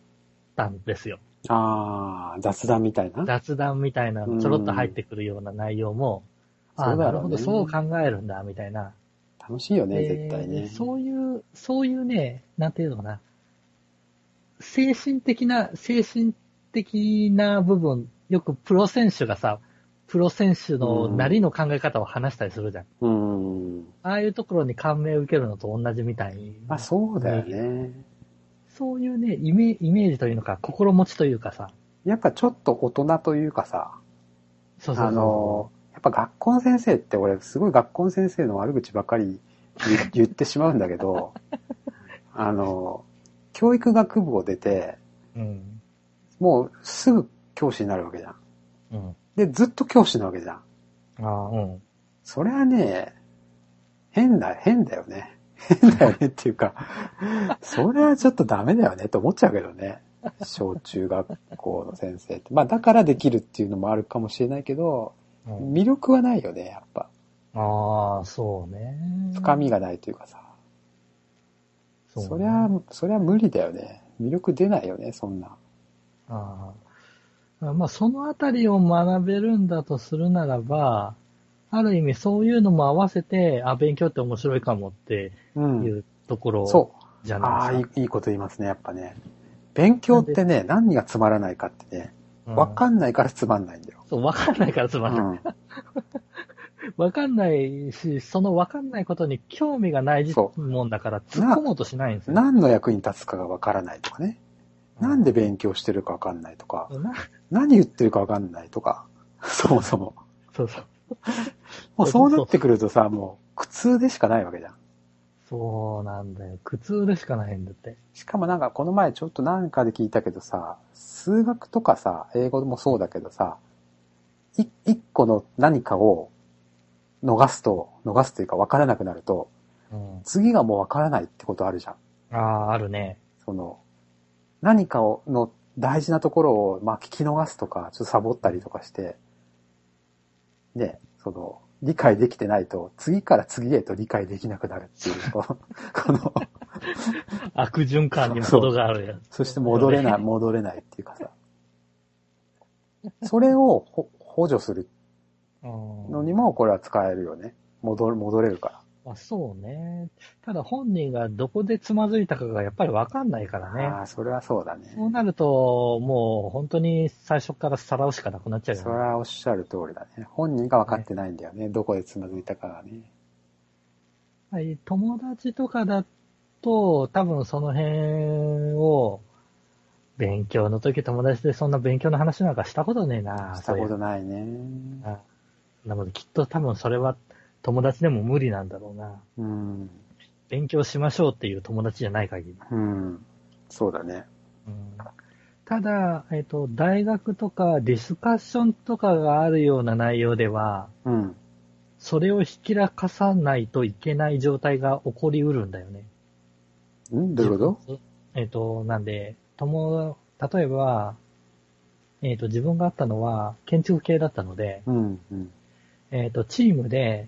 たんですよ。ああ、雑談みたいな？雑談みたいな、ちょろっと入ってくるような内容も、ああ、なるほど、そう考えるんだ、みたいな。楽しいよね、で絶対ね。そういう、そういうね、なんていうのかな。精神的な、精神的な部分、よくプロ選手がさ、プロ選手のなりの考え方を話したりするじゃん。うん。ああいうところに感銘を受けるのと同じみたいに。まあそうだよね。そういうね、イメイメージというのか、心持ちというかさ。やっぱちょっと大人というかさ、そうそうそうあの、やっぱ学校の先生って俺すごい学校の先生の悪口ばっかり言 言ってしまうんだけど、あの、教育学部を出て、うん。もうすぐ教師になるわけじゃん。うん。で、ずっと教師なわけじゃん。ああ、うん。それはね、変だ、変だよね。変だよねっていうか、それはちょっとダメだよねって思っちゃうけどね。小中学校の先生って。まあだからできるっていうのもあるかもしれないけど、うん魅力はないよね、やっぱ。ああ、そうね。深みがないというかさ。そうねそりゃ、そりゃ無理だよね。魅力出ないよね、そんな。ああまあ、そのあたりを学べるんだとするならば、ある意味そういうのも合わせて、あ、勉強って面白いかもってう。いうんところそう。じゃああ、ないですか。いいいいこと言いますね、やっぱね。勉強ってね、何がつまらないかってね、わかんんないからつまんないんだよ。そう、わかんないからつまんない。うん。わかんないし、そのわかんないことに興味がないそもんだから突っ込もうとしないんですよ。何の役に立つかがわからないとかね。なんで勉強してるかわかんないとか、な何言ってるかわかんないとか、そもそも。そうそう。もうそうなってくるとさ、もう苦痛でしかないわけじゃん。そうなんだよ。苦痛でしかないんだって。しかもなんかこの前ちょっとなんかで聞いたけどさ、数学とかさ、英語もそうだけどさ、い一個の何かを逃すと、逃すというか分からなくなると、うん。次がもう分からないってことあるじゃん。ああ、あるね。その、何かを、の大事なところを、まあ聞き逃すとか、ちょっとサボったりとかして、ね、その、理解できてないと、次から次へと理解できなくなるっていう、この、この悪循環にも程があるやつ。そして戻れない、戻れないっていうかさ。それをほ補助するうんのにもこれは使えるよね。戻る、戻れるかまあ、そうね。ただ本人がどこでつまずいたかがやっぱりわかんないからら。ね。ああ、それはそうだね。そうなると、もう本当に最初からさらうしかなくなっちゃうよね。それはおっしゃる通りだね。本人が分かってないんだよね。どこでつまずいたかがね。はい、友達とかだと、多分その辺を、勉強の時友達でそんな勉強の話なんかしたことねえな。したことないね。うあなのできっと多分それは友達でも無理なんだろうな。うん。勉強しましょうっていう友達じゃない限り。うん。そうだね。うんただ、えっ、と、大学とかディスカッションとかがあるような内容では、うん。それをひきらかさないといけない状態が起こりうるんだよね。ん？どういうこと？えっ、と、なんで、とも、例えば、えっ、と、自分があったのは建築系だったので、うん。うん。えっ、と、チームで、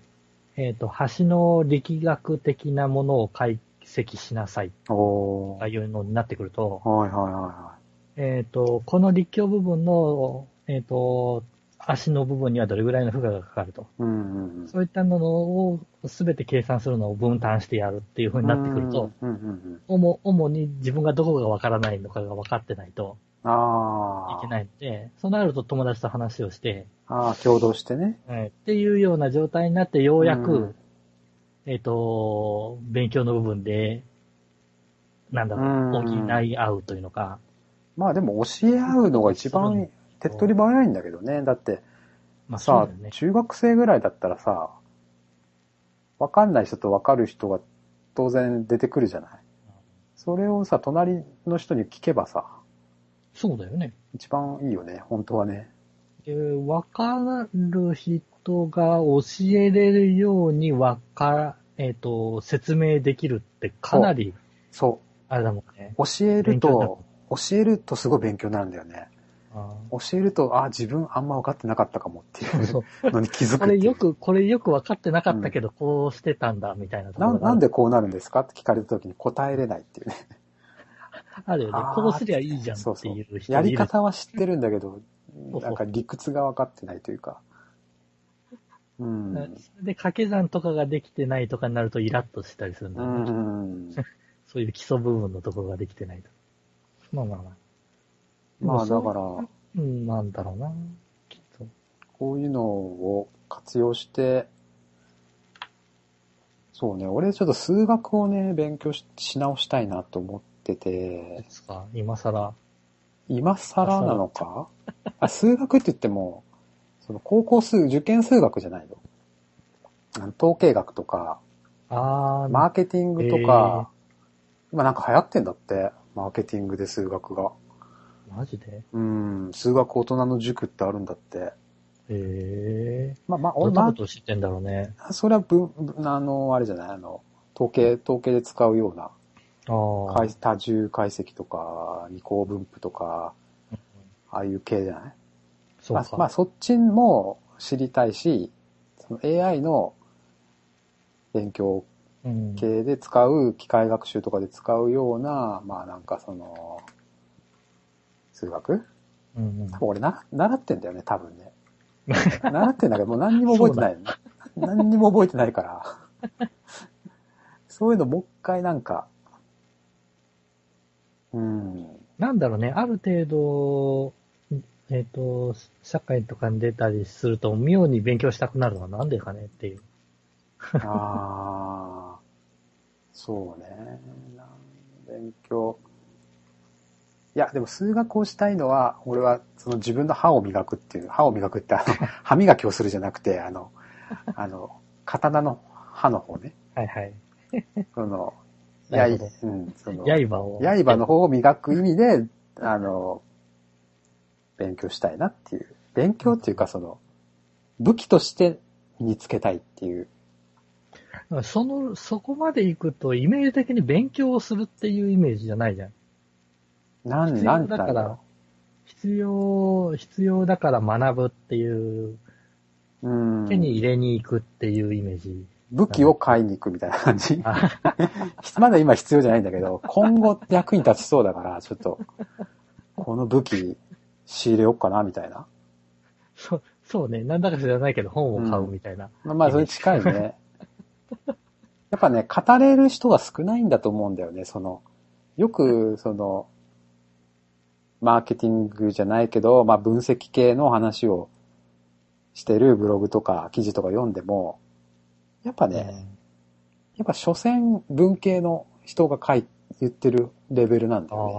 えっ、と、橋の力学的なものを解析しなさい。というのになってくると、はいはいはえっ、と、この立教部分の、えっ、と、足の部分にはどれぐらいの負荷がかかると。いはい。うんうんそういったものをすべて計算するのを分担してやるっていう風うん。になってくると、うんうんうん。主主に自分がどこがわからないのかが分かってないとああ。いけないので、そうなると友達と話をして、ああ、共同してね。はいっていうような状態になってようやく、うんえっ、と、勉強の部分で、なんだろう、うん補い合うというのか、まあでも教え合うのが一番手っ取り早いんだけどね。だってまあさね、。中学生ぐらいだったらさ、わかんない人とわかる人が当然出てくるじゃない。それをさ、隣の人に聞けばさ、そうだよね。一番いいよね、本当はね。でわかる人が教えれるようにわか、えっ、と、説明できるってかなり、そあれだもんね。う。教えると、教えるとすごい勉強になるんだよね。あ教えると、あ、自分あんま分かってなかったかもってーいそうう のに気づくこれよく、これよく分かってなかったけど、こうしてたんだ、みたいなななんでこうなるんですかって聞かれた時に答えれないっていうね。あるよねこうすりゃいいじゃんそうそうっていう人。やり方は知ってるんだけど、なんか理屈が分かってないというか。うん。それで掛け算とかができてないとかになるとイラッとしたりするんだうよね。ん。そういう基礎部分のところができてないと。まあまあまあ。まあだから、うん、なんだろうな。きっと。こういうのを活用して、そうね、俺ちょっと数学をね、勉強しし直したいなと思っててで、すか？今更。今更なのか？あ数学って言っても、その高校数、受験数学じゃないの？統計学とか、あー、マーケティングとか、今なんか流行ってんだって、マーケティングで数学が。マジで？うん、数学大人の塾ってあるんだって。へえまあまあ、ー。ど俺、んなまこと知ってんだろうね。あ、それはぶ、ぶあの、あれじゃない？あの、統計、統計で使うような。解多重解析とか、二項分布とか、ああいう系じゃない？そうか。まあ、まあ、そっちも知りたいし、その AI の勉強うん。系で使う、機械学習とかで使うような、まあなんかその、数学？うんうん多分俺な、習ってんだよね、多分ね。習ってんだけど、もう何にも覚えてない。何にも覚えてないから。そういうのもう一回なんか、うん。なんだろうね、ある程度、えっ、と、社会とかに出たりすると、妙に勉強したくなるのはなんでかねっていう。ああ、そうね。勉強。いや、でも数学をしたいのは、俺はその自分の歯を磨くっていう、歯を磨くってあの、歯磨きをするじゃなくて、あの、あの、刀の歯の方ね。はいはい。その、やい、なるほうん、その、刃を。刃の方を磨く意味で、あの、勉強したいなっていう。勉強っていうかその、武器として身につけたいっていう。その、そこまで行くと、イメージ的に勉強をするっていうイメージじゃないじゃん。なん、必なん要だから必要、必要だから学ぶっていう、う。うん。手に入れに行くっていうイメージ。武器を買いに行くみたいな感じ。あまだ今必要じゃないんだけど、今後役に立ちそうだから、ちょっと、この武器仕入れようかな、みたいな。そう、そうね。なんだか知らないけど本を買うみたいな。まあまあ、それ近いね。やっぱね、語れる人が少ないんだと思うんだよね、その、よく、その、マーケティングじゃないけど、まあ分析系の話をしてるブログとか記事とか読んでも、やっぱね、やっぱ所詮文系の人が書い、言ってるレベルなんだあよね。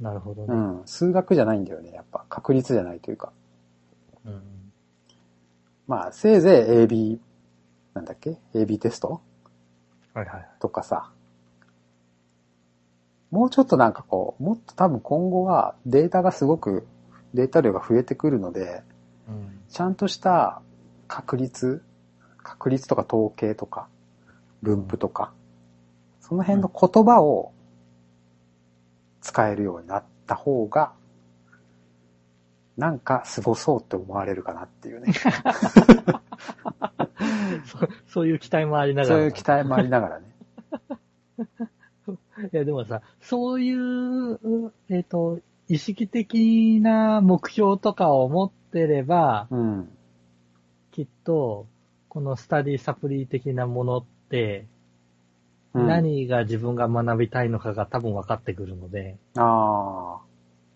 あ、なるほどね。うん。数学じゃないんだよね、やっぱ。確率じゃないというか。うん。まあ、せいぜい AB、なんだっけ ?AB テスト？はいはい。とかさ。もうちょっとなんかこう、もっと多分今後はデータがすごく、データ量が増えてくるので、うん。ちゃんとした確率、確率とか統計とか、分布とか、その辺の言葉を使えるようになった方が、なんか凄そうって思われるかなっていうね。そそういう期待もありながら。そういう期待もありながらね。いや、でもさ、そういう、えっ、と、意識的な目標とかを持ってれば、うん。きっと、このスタディサプリ的なものって、うん、何が自分が学びたいのかが多分分かってくるので、あ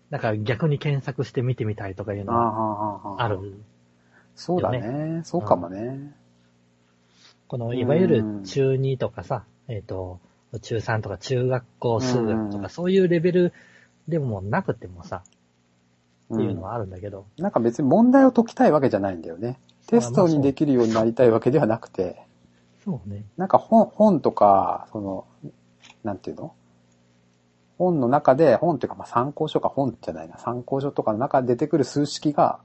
だから逆に検索して見てみたいとかいうあ、あのはあ、ああ。ある。そうだよね。そうかもね。この、いわゆる中2とかさ、えっ、と、中3とか中学校数学とうんかそういうレベルでもなくてもさ、うんっていうのはあるんだけど、なんか別に問題を解きたいわけじゃないんだよね。テストにできるようになりたいわけではなくて、そうね。なんか本、本とか、その、なんていうの？本の中で、本っていうかまあ参考書か本じゃないな、参考書とかの中で出てくる数式が、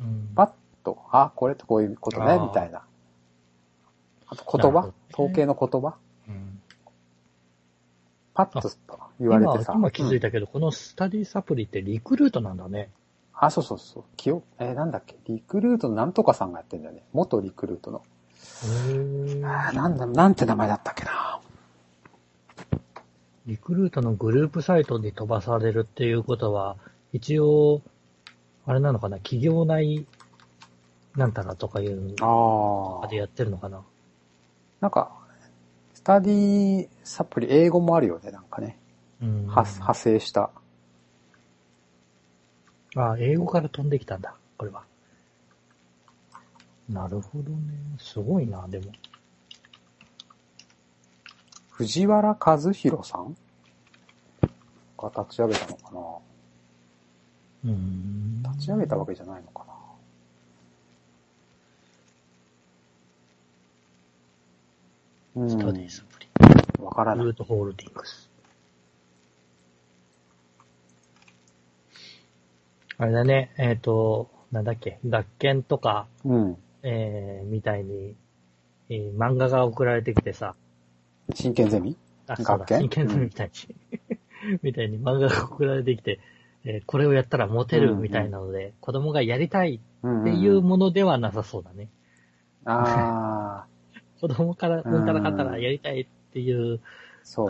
うん。パッと、あ、これってこういうことねみたいな。あと言葉？ね統計の言葉？うんパッと言われてさ。今、今気づうんいたけど、このスタディサプリってリクルートなんだね。あ、そうそうそう。記憶、えーなんだっけ？リクルートのなんとかさんがやってんだよね。元リクルートの。あーなんだ、なんて名前だったっけな。リクルートのグループサイトに飛ばされるっていうことは、一応、あれなのかな、企業内なんたらとかいうのああで。やってるのかな？なんか、スタディサプリ、英語もあるよね、なんかね。うん。は派生した。あ、英語から飛んできたんだ、これは。なるほどね。すごいな、でも。藤原和弘さん？が立ち上げたのかうーん。な立ち上げたわけじゃないのかな？うん。スタディサプリ。わからない。ルートホールディングス。あれだね、えっ、と、なんだっけ、学研とか、うん。えー、みたいに、えー漫画が送られてきてさ、真剣ゼミ？あ、そうだ、真剣ゼミみたいに、みたいに漫画が送られてきて、えーこれをやったらモテるみたいなので、子供がやりたいうんっていうものではなさそうだね。ああ、子供から、うんたらかったらやりたいっていう。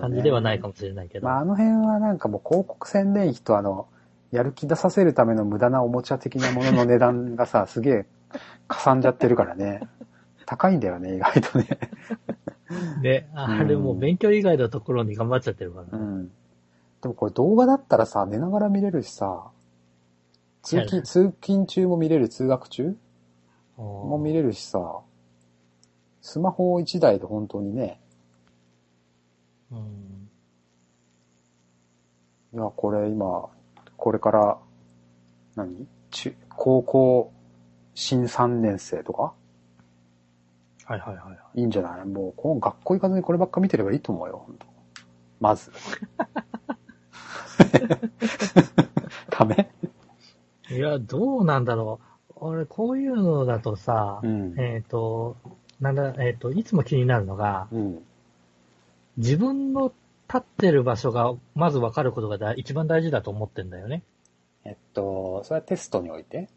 感じではないかもしれないけど。まあ、あの辺はなんかもう広告宣伝費とあの、やる気出させるための無駄なおもちゃ的なものの値段がさ、すげえ、かさんじゃってるからね。高いんだよね、意外とね。で、あれもう勉強以外のところに頑張っちゃってるからね。うん。でもこれ動画だったらさ、寝ながら見れるしさ、通勤、通勤中も見れる、通学中？もも見れるしさ、スマホ1台で本当にね、うん。いや、これ今、これから、何？中、高校、新3年生とか？はいはいはいはい。いいんじゃない？もう、この学校行かずにこればっか見てればいいと思うよ、本当まず。ダメ？いや、どうなんだろう。俺、こういうのだとさ、うん。えっ、と、なんだ、えっ、と、いつも気になるのが、うん。自分の立ってる場所がまず分かることがだ一番大事だと思ってんだよね。えっと、それはテストにおいて？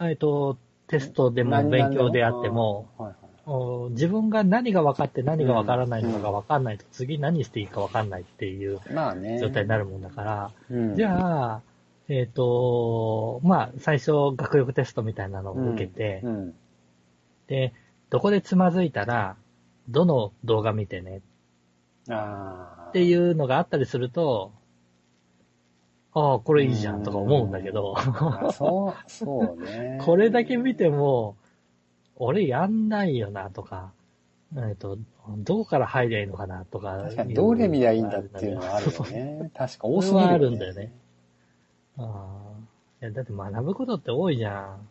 えっ、と、テストでも何勉強であっても、はいはいお自分が何が分かって何が分からないのかが分かんないと、次何していいか分かんないっていうまあね。状態になるもんだから、うん、じゃあ、えっ、と、まあ、最初学力テストみたいなのを受けて、うん。で、どこでつまずいたら、どの動画見てねああ。っていうのがあったりすると、ああ、これいいじゃんとか思うんだけど、あそう、そうね。これだけ見ても、俺やんないよなとか、えっ、と、どこから入りゃいいのかなとか。確かにどれ見りゃいいんだっていうのはあるよね。確か多すぎる、ね。はあるんだよね。ああ。いや、だって学ぶことって多いじゃん。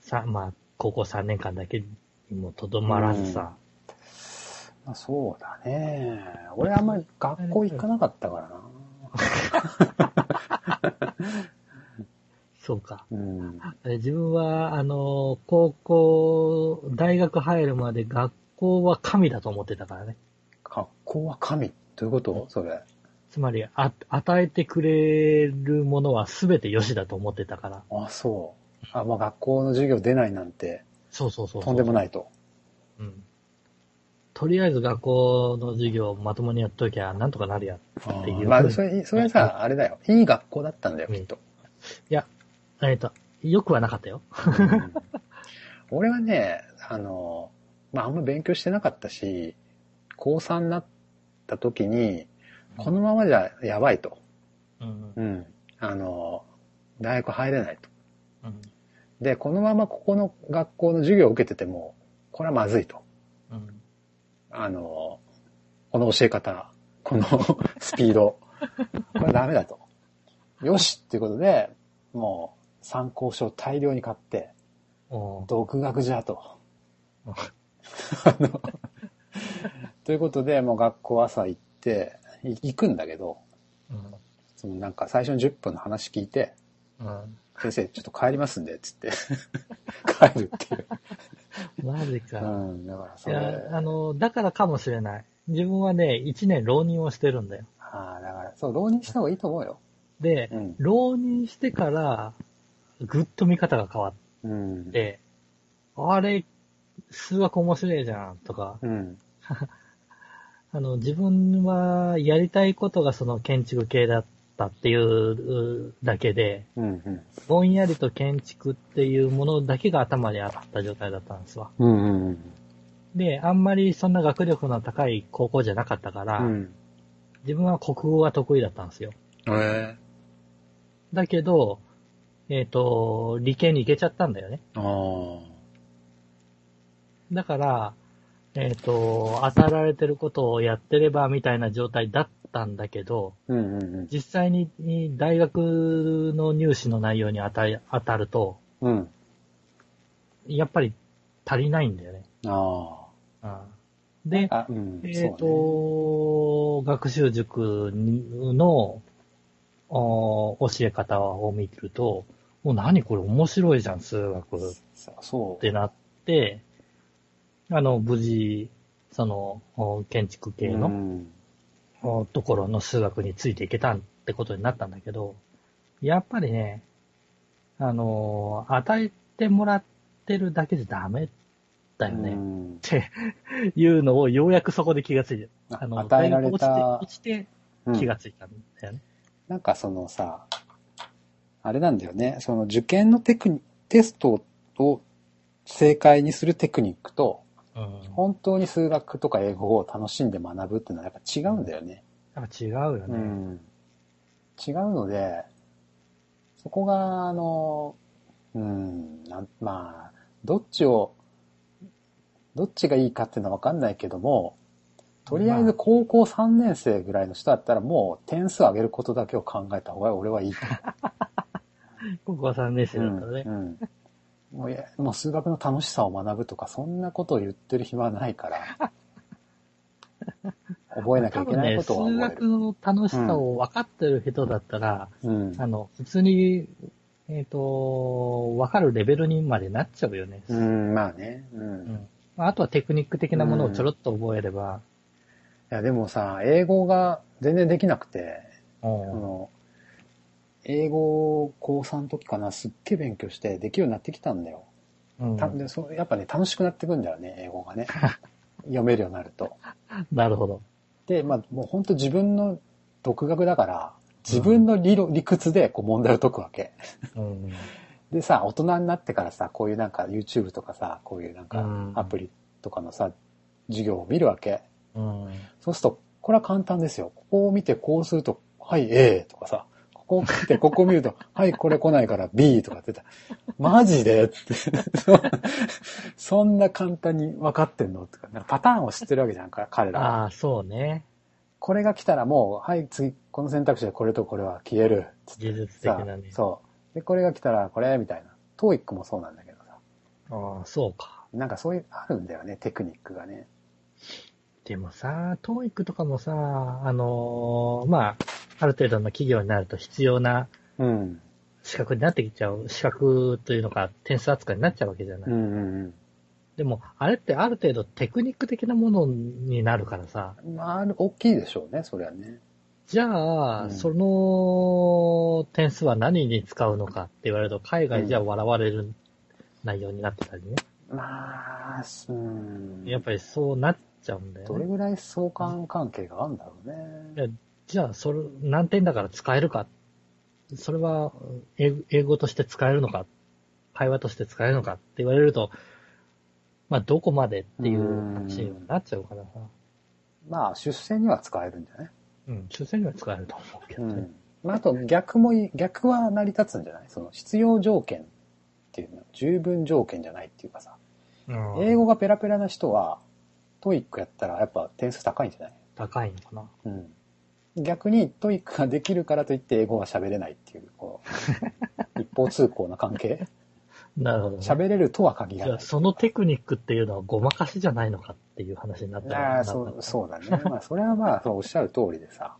さ、まあ、高校3年間だけにもとどまらずさ。まあ、そうだね。俺あんまり学校行かなかったからな。そうか。うん、自分は、あの、高校、大学入るまで学校は神だと思ってたからね。学校は神？どういうこと？それ。つまりあ、与えてくれるものは全て良しだと思ってたから。あ、そう。あ、まあ学校の授業出ないなんて。そうそうそうとんでもないと。うん。とりあえず学校の授業をまともにやっときゃなんとかなるやっていう。まあ、それ、それさ、あれだよ。いい学校だったんだよ、うんきっと。いや、えっ、と、よくはなかったよ。うん俺はね、あの、まあ、あんま勉強してなかったし、高3になった時に、このままじゃやばいと。うん。うん。あの、大学入れないと。うん。で、このままここの学校の授業を受けてても、これはまずいと。うん。あの、この教え方、この スピード、これダメだと。よしっていうことで、もう参考書を大量に買って、独学じゃと。ということで、もう学校朝行って、い行くんだけど、うん。そのなんか最初の10分の話聞いて、うん。先生ちょっと帰りますんで、つって、帰るっていう。マジか。うん、だからそれ、いや、あの、だからかもしれない。自分はね、一年浪人をしてるんだよ。ああ、だから、そう、浪人した方がいいと思うよ。で、うん浪人してから、ぐっと見方が変わっうん。て、あれ、数学面白いじゃん、とか、うん。あの、自分はやりたいことがその建築系だったっていうだけで、うん。うん。ぼんやりと建築っていうものだけが頭にあった状態だったんですわ。うん。うん。で、あんまりそんな学力の高い高校じゃなかったから、うん。自分は国語が得意だったんですよ。えだけど、えっ、と、理系に行けちゃったんだよね。だから、えっ、と、与えられてることをやってればみたいな状態だったんだけど、うんうんうん。実際にに大学の入試の内容に当たり当たると、うん。やっぱり足りないんだよね。あうんあ。で、あ、うん。えっ、と、学習塾のお教え方を見ると、もう何これ面白いじゃん、数学っそうそう。てなって、あの、無事、その、お建築系の、うんおところの数学についていけたってことになったんだけど、やっぱりね、あの、与えてもらってるだけじゃダメだよね。っうんていうのをようやくそこで気がついて、ああの、与えられた落ちて、落ちうんて気がついたんだよね。なんかそのさ、あれなんだよね。その受験のテクニテストを正解にするテクニックと、うん。本当に数学とか英語を楽しんで学ぶっていうのはやっぱ違うんだよね。やっぱ違うよね。うん。違うので、そこが、あの、うん、なんまあ、どっちを、どっちがいいかっていうのはわかんないけども、とりあえず高校3年生ぐらいの人だったらもう点数上げることだけを考えた方が俺はいいと 高校3年生だ。ったらね。うんうんもういやもう数学の楽しさを学ぶとか、そんなことを言ってる暇はないから。覚えなきゃいけないことは覚える。学の楽しさを分かってる人だったら、うんあの、普通に、えっ、と、分かるレベルにまでなっちゃうよね。うん、まあね。う。うんんまああとはテクニック的なものをちょろっと覚えれば、いや、でもさ、英語が全然できなくて、うんその、英語高3の時かな、すっげえ勉強してできるようになってきたんだよ。うんたでそうやっぱね、楽しくなってくんだよね、英語がね。読めるようになると。なるほど。で、まあ、もう本当自分の独学だから、自分の理論、理屈でこう問題を解くわけ。うんでさ、大人になってからさ、こういうなんか YouTube とかさ、こういうなんかうんアプリとかのさ、授業を見るわけ。うんそうすると、これは簡単ですよ。ここを見てこうすると、はい、A とかさ、ここを見てここを見ると、はい、これ来ないから B とかって言ったら、マジでって。そ そんな簡単に分かってんのとか、かパターンを知ってるわけじゃんか、彼らは。ああ、そうね。これが来たらもう、はい、次、この選択肢でこれとこれは消える。技術的さなね。そう。で、これが来たらこれ、みたいな。トーイックもそうなんだけどさ。ああ、そうか。なんかそういう、あるんだよね、テクニックがね。でもさ、トーイックとかもさ、あのーまあ、ある程度の企業になると必要なうん。資格になってきちゃう、資格というのか、点数扱いになっちゃうわけじゃない。うんうんでも、あれってある程度テクニック的なものになるからさ、うん。まあ、大きいでしょうね、そりゃね。じゃあ、うんその点数は何に使うのかって言われると、海外じゃ笑われる内容になってたりね。まあ、うん。やっぱりそうなっちゃうんだよね。どれぐらい相関関係があるんだろうね。じゃあ、それ、何点だから使えるか。それは、英語英語として使えるのか。会話として使えるのかって言われると、まあ、どこまでっていう話になっちゃうからさ。まあ、出世には使えるんじゃない？うん、出世には使えると思うけどね。うん。まあ、あと逆もい、逆は成り立つんじゃない？その必要条件っていうのは十分条件じゃないっていうかさ。うん英語がペラペラな人は、 TOEIC やったらやっぱ点数高いんじゃない？高いのかな。うん。逆に TOEIC ができるからといって英語が喋れないっていう、こう、一方通行な関係？なるほど、ね。喋れるとは限らない。じゃあ、そのテクニックっていうのはごまかしじゃないのかっていう話になったら。ああ、そう、そうだね。まあ、それはまあ、そうおっしゃる通りでさ、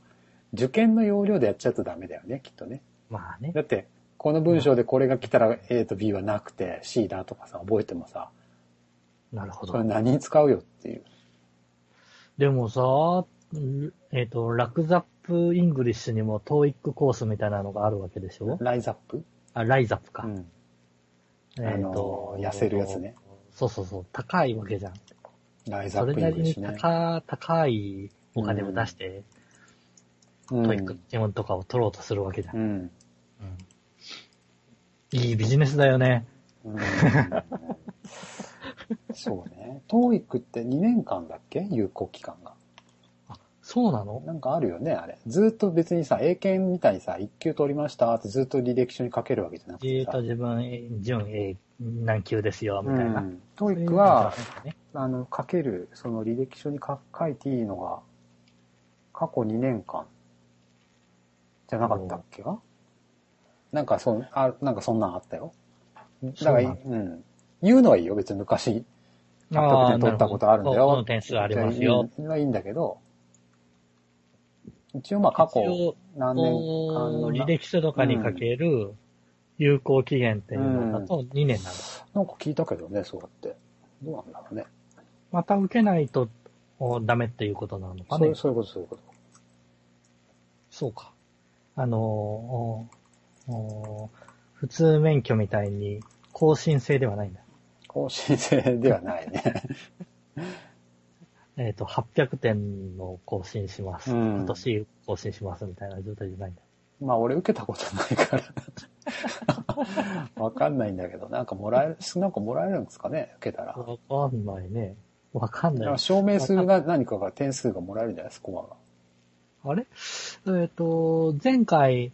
受験の要領でやっちゃうとダメだよね、きっとね。まあね。だって、この文章でこれが来たら A と B はなくて C だとかさ、覚えてもさ、なるほそれど。何に使うよっていう。でもさ、んえっ、と、ラクザップイングリッシュにも TOEIC コースみたいなのがあるわけでしょ？ライザップ？あ、ライザップか。うん。えっ、とあの、痩せるやつね。そうそうそう、高いわけじゃん。ライザップイそれなりにングリッシュね。高高いお金を出して、うん TOEIC 基本とかを取ろうとするわけじゃん。うん。うんいいビジネスだよね。うんそうね。TOEIC って2年間だっけ？有効期間が。そうなの？なんかあるよね、あれ。ずっと別にさ、英検みたいにさ、1級取りましたってずっと履歴書に書けるわけじゃなくてさえーと、。自分、え準 A 何級ですよ、みたいな。うん。TOEIC は、ね、あの、書ける、その履歴書に書書いていいのが、過去2年間じゃなかったっけ？かなんかそん、あ、なんかそんなんあったよ。だから、そうなうん。言うのはいいよ、別に昔、800点取ったことあるんだあーなほどこよ。の点数ありますよ。うんはいいんだけど、一応まあ過去何年間のな、履歴書とかに書ける有効期限っていうのだと2年なんだ。なんか聞いたけどね、そうやって。どうなんだろうね。また受けないとおダメっていうことなのかねそう。そういうこと、そういうこと。そうか。あの普通免許みたいに更新制ではないんだ。更新制ではないね。えっ、と、800点の更新します。うん今年更新しますみたいな状態じゃないんだ。まあ俺受けたことないから。わかんないんだけど、なんかもらえる、なんかもらえるんですかね、受けたら。わかんないね。わかんない。証明数が何かが点数がもらえるんじゃないですか、コマが。あれ？えっ、と、前回、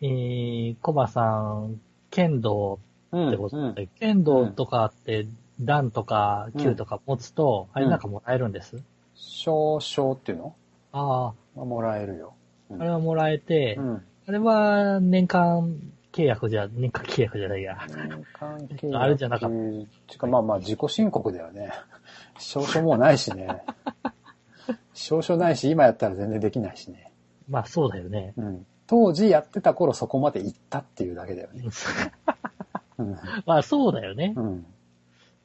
えー、コバさん、剣道うってことで、剣道とかって、段とかうん級とか持つと、あれなんかもらえるんです？証書っていうの？あまあもらえるよ。あ、あれはもらえて、うん。あれは年間契約じゃ、年間契約じゃないや。年間契約あれじゃなかったてかまあまあ自己申告だよね。証書もうないしね。証書ないし、今やったら全然できないしね。まあそうだよね。うん。当時やってた頃そこまで行ったっていうだけだよね。うん。まあそうだよね。うん。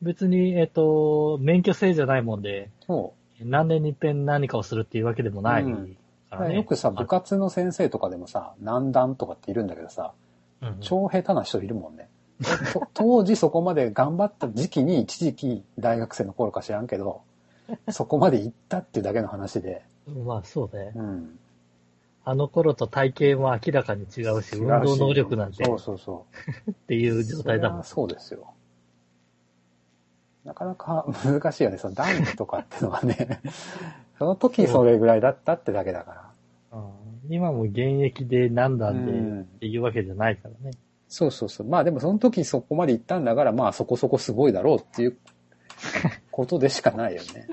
別に、えっ、と、免許制じゃないもんで、そ何年に一遍何かをするっていうわけでもないうんからね。う。よくさ、部活の先生とかでもさ、何段とかっているんだけどさ、うんうん超下手な人いるもんね。と 当時そこまで頑張った時期に一時期大学生の頃か知らんけど、そこまで行ったっていうだけの話で、まあそうだね。うん。あの頃と体型も明らかに違うし、運動能力なんてそうそうそう。っていう状態だもん。そりゃそうですよ。なかなか難しいよね。そのダンクとかってのはね。その時それぐらいだったってだけだから。うん今も現役で何段でうんっていうわけじゃないからね。そうそうそう。まあでもその時そこまで行ったんだから、まあそこそこすごいだろうっていう ことでしかないよね。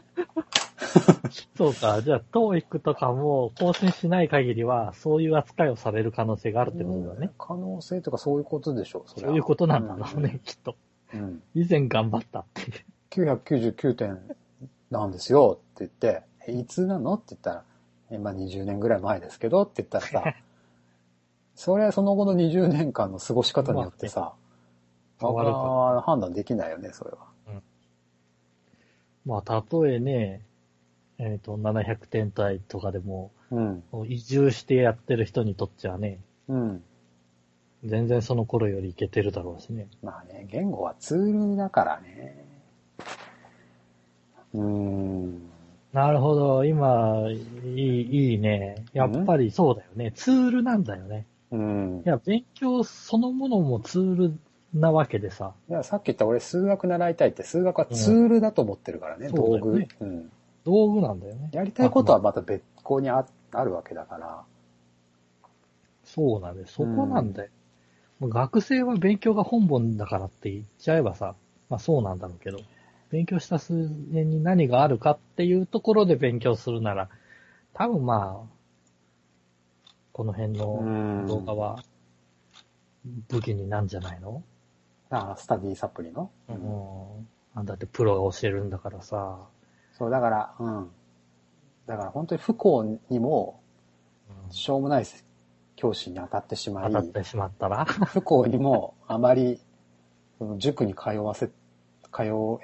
そうか。じゃあ、TOEIC とかも更新しない限りは、そういう扱いをされる可能性があるってことだね。可能性とかそういうことでしょう。そそういうことなんだろうね、きっと。うん。以前頑張ったっていう。999点なんですよって言って、えいつなの？って言ったら、えまあ20年ぐらい前ですけどって言ったらさ、それはその後の20年間の過ごし方によってさ、変わる判断できないよね、それは。まあ、たとえね、えっ、と、700点台とかでも、うん。移住してやってる人にとっちゃね、うん。全然その頃よりいけてるだろうしね。まあね、言語はツールだからね。うーん。なるほど、今、いい、いいね。やっぱりそうだよね。ツールなんだよね。うんい。や、勉強そのものもツールなわけでさ。いや、さっき言った俺数学習いたいって数学はツールだと思ってるからね、うん道具、そうねうん。道具なんだよね。やりたいことはまた別個にああるわけだから。そうなんだよ。そこなんだよ。学生は勉強が本本だからって言っちゃえばさ、まあそうなんだろうけど、勉強した数年に何があるかっていうところで勉強するなら、多分まあ、この辺の動画は武器になんじゃないの？ああ、スタディサプリの？ううんん。あだってプロが教えるんだからさ。そう、だから、うん。だから本当に不幸にも、しょうもない教師に当たってしまい、当たってしまったら？不幸にもあまり、その塾に通わせ、通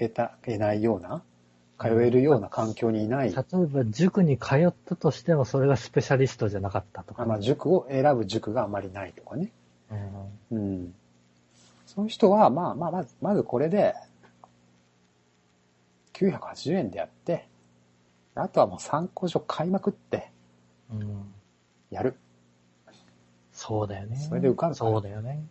えた、えないような、通えるような環境にいない、例えば塾に通ったとしてもそれがスペシャリストじゃなかったとか、あまあ、塾を選ぶ塾があまりないとかね。うんうん。そういう人は、まあまあ、まず、まずこれで、980円でやって、あとはもう参考書買いまくって、うんやる。そうだよね。それで受かるそうだよね。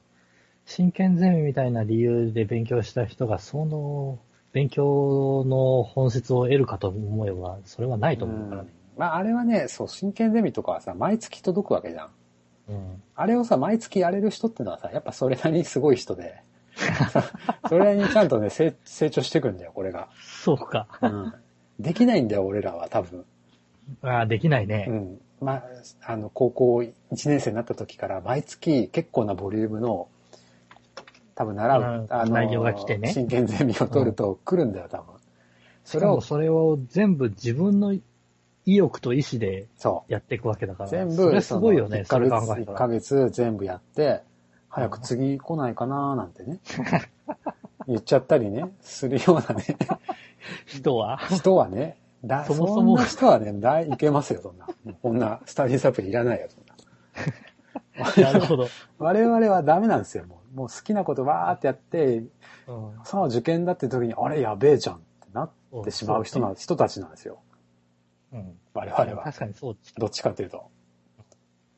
真剣ゼミみたいな理由で勉強した人が、その、勉強の本質を得るかと思えば、それはないと思うからね。まあ、あれはね、そう、真剣ゼミとかはさ、毎月届くわけじゃん。うん。あれをさ、毎月やれる人ってのはさ、やっぱそれなりにすごい人で、それなりにちゃんとね、成成長していくんだよ、これが。そうか。うん。できないんだよ、俺らは、多分。ああ、できないね。うん。まあ、あの、高校1年生になった時から、毎月結構なボリュームの、多分習う、うんあの、内容が来てね真剣ゼミを取ると来るんだよ、多分。それをそれを全部自分の意欲と意思でそう。やっていくわけだから。全部、それすごいよね、そのそれ1ヶ月、1ヶ。月全部やって、早く次来ないかなーなんてね。言っちゃったりね、するようなね、人は？人はね、だそもそもそんな人はね、だいいけますよ、そんな。こんなスタディサプリいらないよ、そんな。なるほど。我々はダメなんですよ、もう。もう好きなことわーってやって、うんさあ受験だって時に、あれやべえじゃんってなってしまう人な、人たちなんですよ。うん。我々は。確かにそう。どっちかっていうと。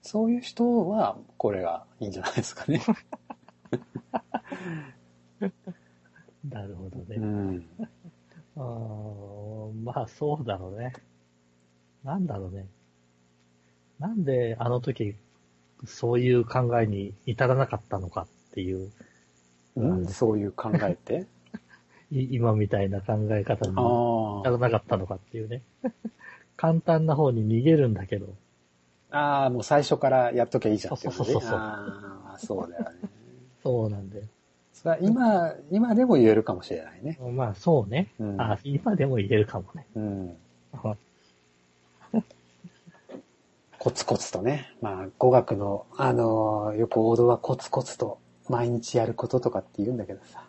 そういう人は、これがいいんじゃないですかね。なるほどね。うん。あーまあ、そうだろうね。なんだろうね。なんであの時、そういう考えに至らなかったのかっていう、うん、そういう考えって？い今みたいな考え方にあ至らなかったのかっていうね。簡単な方に逃げるんだけど。あ。ああ、もう最初からやっときゃいいじゃんね。そうそうそうそうああ、そうだよね。そうなんだよ。それは今、今でも言えるかもしれないね。まあ、そうね。うんあ今でも言えるかもね。うん。あ コツコツとね。まあ、語学の、あのーよく王道はコツコツと毎日やることとかって言うんだけどさ。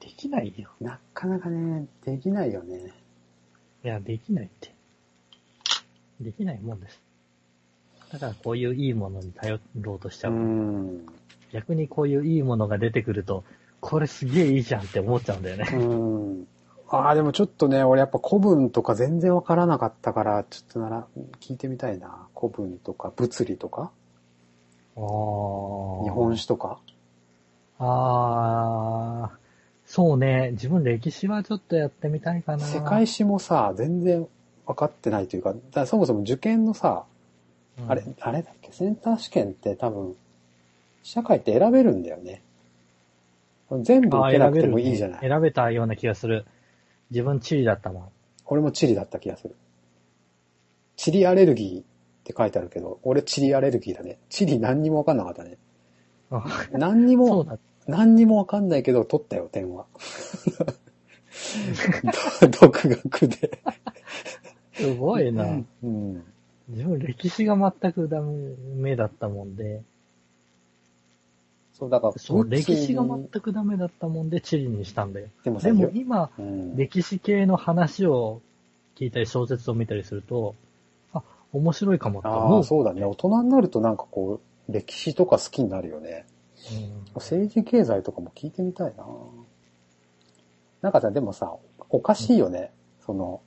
できないよ。なかなかね、できないよね。いや、できないって。できないもんです。だからこういういいものに頼ろうとしちゃうう。ん。逆にこういういいものが出てくると、これすげえいいじゃんって思っちゃうんだよね。うん。ああ、でもちょっとね、俺やっぱ古文とか全然わからなかったから、ちょっとなら、聞いてみたいな。古文とか物理とか、あー日本史とか？あー、そうね。自分歴史はちょっとやってみたいかな。世界史もさ、全然分かってないというか、だそもそも受験のさ、うんあれ、あれだっけ、センター試験って多分、社会って選べるんだよね。全部受けなくてもいいじゃない。選べるね選べたような気がする。自分地理だったもん。俺もチリだった気がする。チリアレルギーって書いてあるけど、俺チリアレルギーだね。チリ何にも分かんなかったね。あ何にも。何にも分かんないけど、取ったよ、点は。独学で。すごいな。うん。自分歴史が全くダメだったもんで、そう、だから、そう、歴史が全くダメだったもんで地理にしたんだよ。でもさ、でもよ今、うん、歴史系の話を聞いたり小説を見たりすると、あ、面白いかもってあ思う。あ、そうだね。大人になるとなんかこう、歴史とか好きになるよね。うん政治経済とかも聞いてみたいななんかさ、でもさ、おかしいよね。その、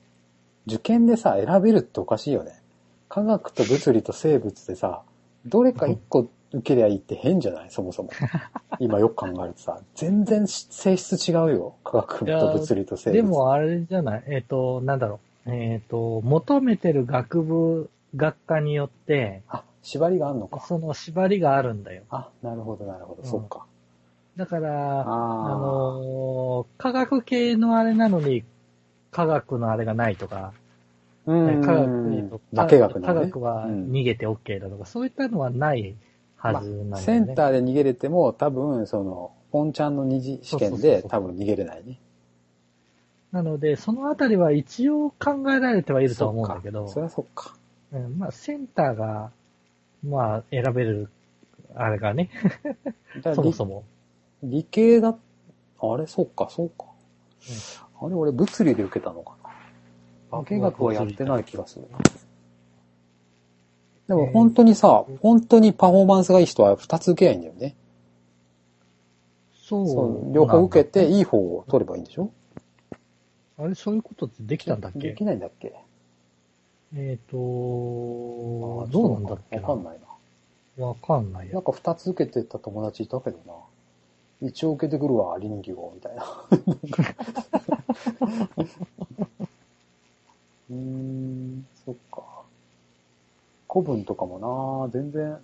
受験でさ、選べるっておかしいよね。科学と物理と生物でさ、どれか一個受けりゃいいって変じゃない？そもそも。今よく考えるとさ、全然性質違うよ。科学と物理と生物。でもあれじゃない？えっ、と、なんだろう？えっ、と、求めてる学部、学科によって、あ、縛りがあんのか。その縛りがあるんだよ。あ、なるほど、なるほど。うんそっか。だから、あのー科学系のあれなのに、科学のあれがないとか、う科学んにと。化学な科。学はうん逃げて OK だとか、そういったのはないはずなんだよね。センターで逃げれても、多分、その、ポンちゃんの二次試験で多分逃げれないね。なので、そのあたりは一応考えられてはいるとは思うんだけどそりゃそっか。うん、まあ、センターが、まあ、選べる、あれがね、そもそも。理系だ、あれ、そっか、そうか。あれ、俺物理で受けたのかな。化学はやってない気がするな。でも本当にさ、本当にパフォーマンスがいい人は2つ受けりゃいいんだよね。そうそう両方受けていい方を取ればいいんでしょ？あれ、そういうことってできたんだっけ？できないんだっけ？えっ、あとーどうなんだっけわかんないな。わかんないよ。なんか2つ受けてた友達いたけどな。一応受けてくるわ、臨機を、みたいな。古文とかもな、全然、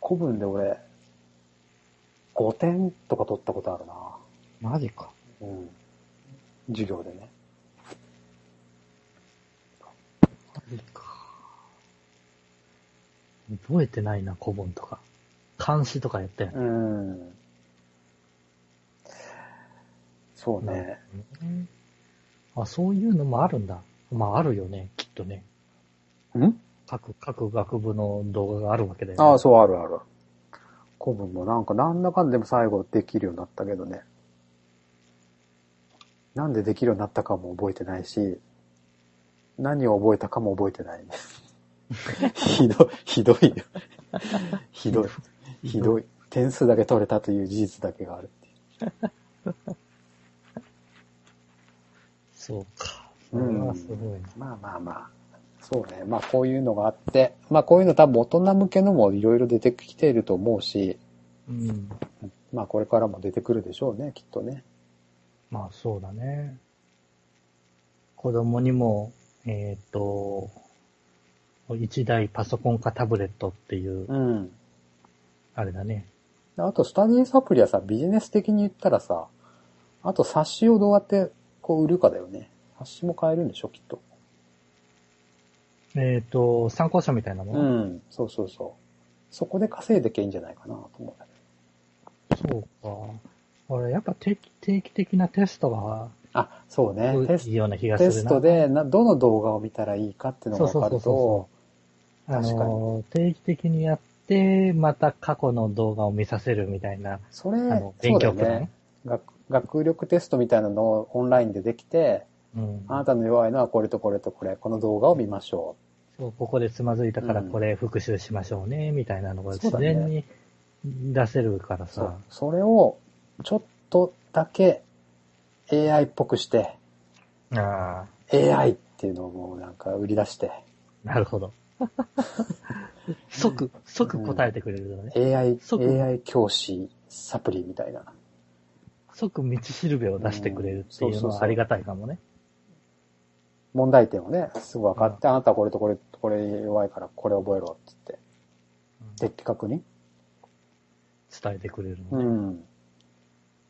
古文で俺、5点とか取ったことあるな。マジか。うん。授業でね。マジか。覚えてないな、古文とか。漢詩とかやったよね。うん。そうね。うんあ、そういうのもあるんだ。まあ、あるよね、きっとね。ん？各、各学部の動画があるわけだよ、ね。ああ、そう、あるある。古文もなんか、なんだかんでも最後できるようになったけどね。なんでできるようになったかも覚えてないし、何を覚えたかも覚えてないね。ひどい、ひどいよ。ひどい、ひどい。点数だけ取れたという事実だけがあるっていう。そうか。そうん。まあまあまあ。そうね。まあこういうのがあって、まあこういうの多分大人向けのもいろいろ出てきていると思うし、うん。まあこれからも出てくるでしょうね、きっとね。まあ、そうだね。子供にも、えっ、と、一台パソコンかタブレットっていう、うん。あれだね。あと、スタディサプリはさ、ビジネス的に言ったらさ、あと冊子をどうやってこう売るかだよね。冊子も買えるんでしょ、きっと。えっ、と、参考書みたいなもの、うん。そうそうそう。そこで稼いでけいいんじゃないかなと思うそうか。俺、やっぱ定期定期的なテストがど。あ、そうね。テスいいような気がするな。テストでな、どの動画を見たらいいかっていうのが分かるそうそうそうと、あ確かの、定期的にやって、また過去の動画を見させるみたいな、それ、勉強プランね。学学力テストみたいなのをオンラインでできて、うん。あなたの弱いのはこれとこれとこれ、この動画を見ましょそう、ここでつまずいたからうんこれ復習しましょうね、みたいなのが自然に出せるからう。そうさ。。それを、ちょっとだけ AI っぽくして、あ AI っていうのをもうなんか売り出して、あ、なるほど。即、即答えてくれるのね。AI、即 AI 教師サプリみたいな。即道しるべを出してくれるっていうのはありがたいかもね。問題点をね、すぐ分かって、あなたはこれとこれとこれ弱いからこれ覚えろって言って、的確に？伝えてくれるうのね。ん。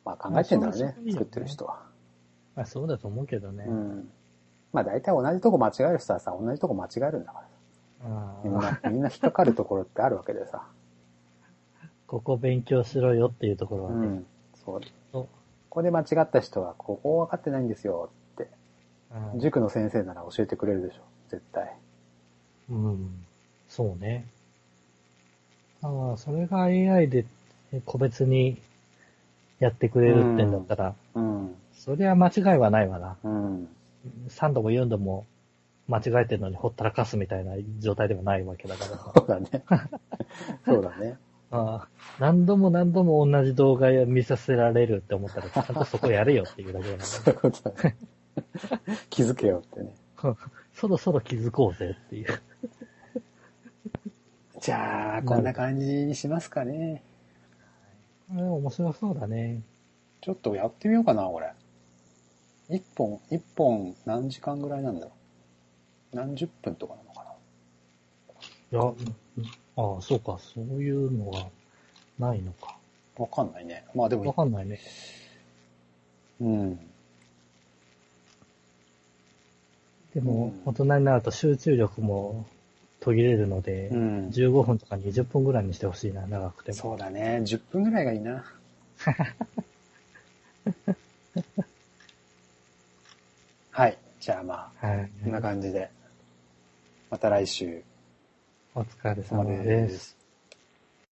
まあ考えてんだろうね作ってる人は。まあそうだと思うけどね。うん。まあ大体同じとこ間違える人はさ、同じとこ間違えるんだから。あみんあな、みんな引っかかるところってあるわけでさ。ここ勉強しろよっていうところはね。うん。そう。ここで間違った人は、ここ分かってないんですようん塾の先生なら教えてくれるでしょ。絶対。うん。そうね。ああ、それが AI で個別にやってくれるってんだったら、うん。そりゃ間違いはないわな。うん。3度も4度も間違えてるのにほったらかすみたいな状態ではないわけだから。そうだね。そうだね。ああ何度も何度も同じ動画見させられるって思ったら、ちゃんとそこやれよっていうだけだか そういうことだね。気づけよってね。ら。そろそろ気づこうぜっていう。じゃあ、こんな感じにしますかね。あれ面白そうだね。ちょっとやってみようかな、これ。一本、一本何時間ぐらいなんだろう。何十分とかなのかいや、ああ、そうか、そういうのがないのか。な。わかんないね。まあでわも、かんないね。うん。でもう、ん大人になると集中力も途切れるので、うん。15分とか20分ぐらいにしてほしいな、長くても。そうだね。10分ぐらいがいいな。はい。じゃあまあ、はい。こんな感じで。また来週。お疲れ様様です。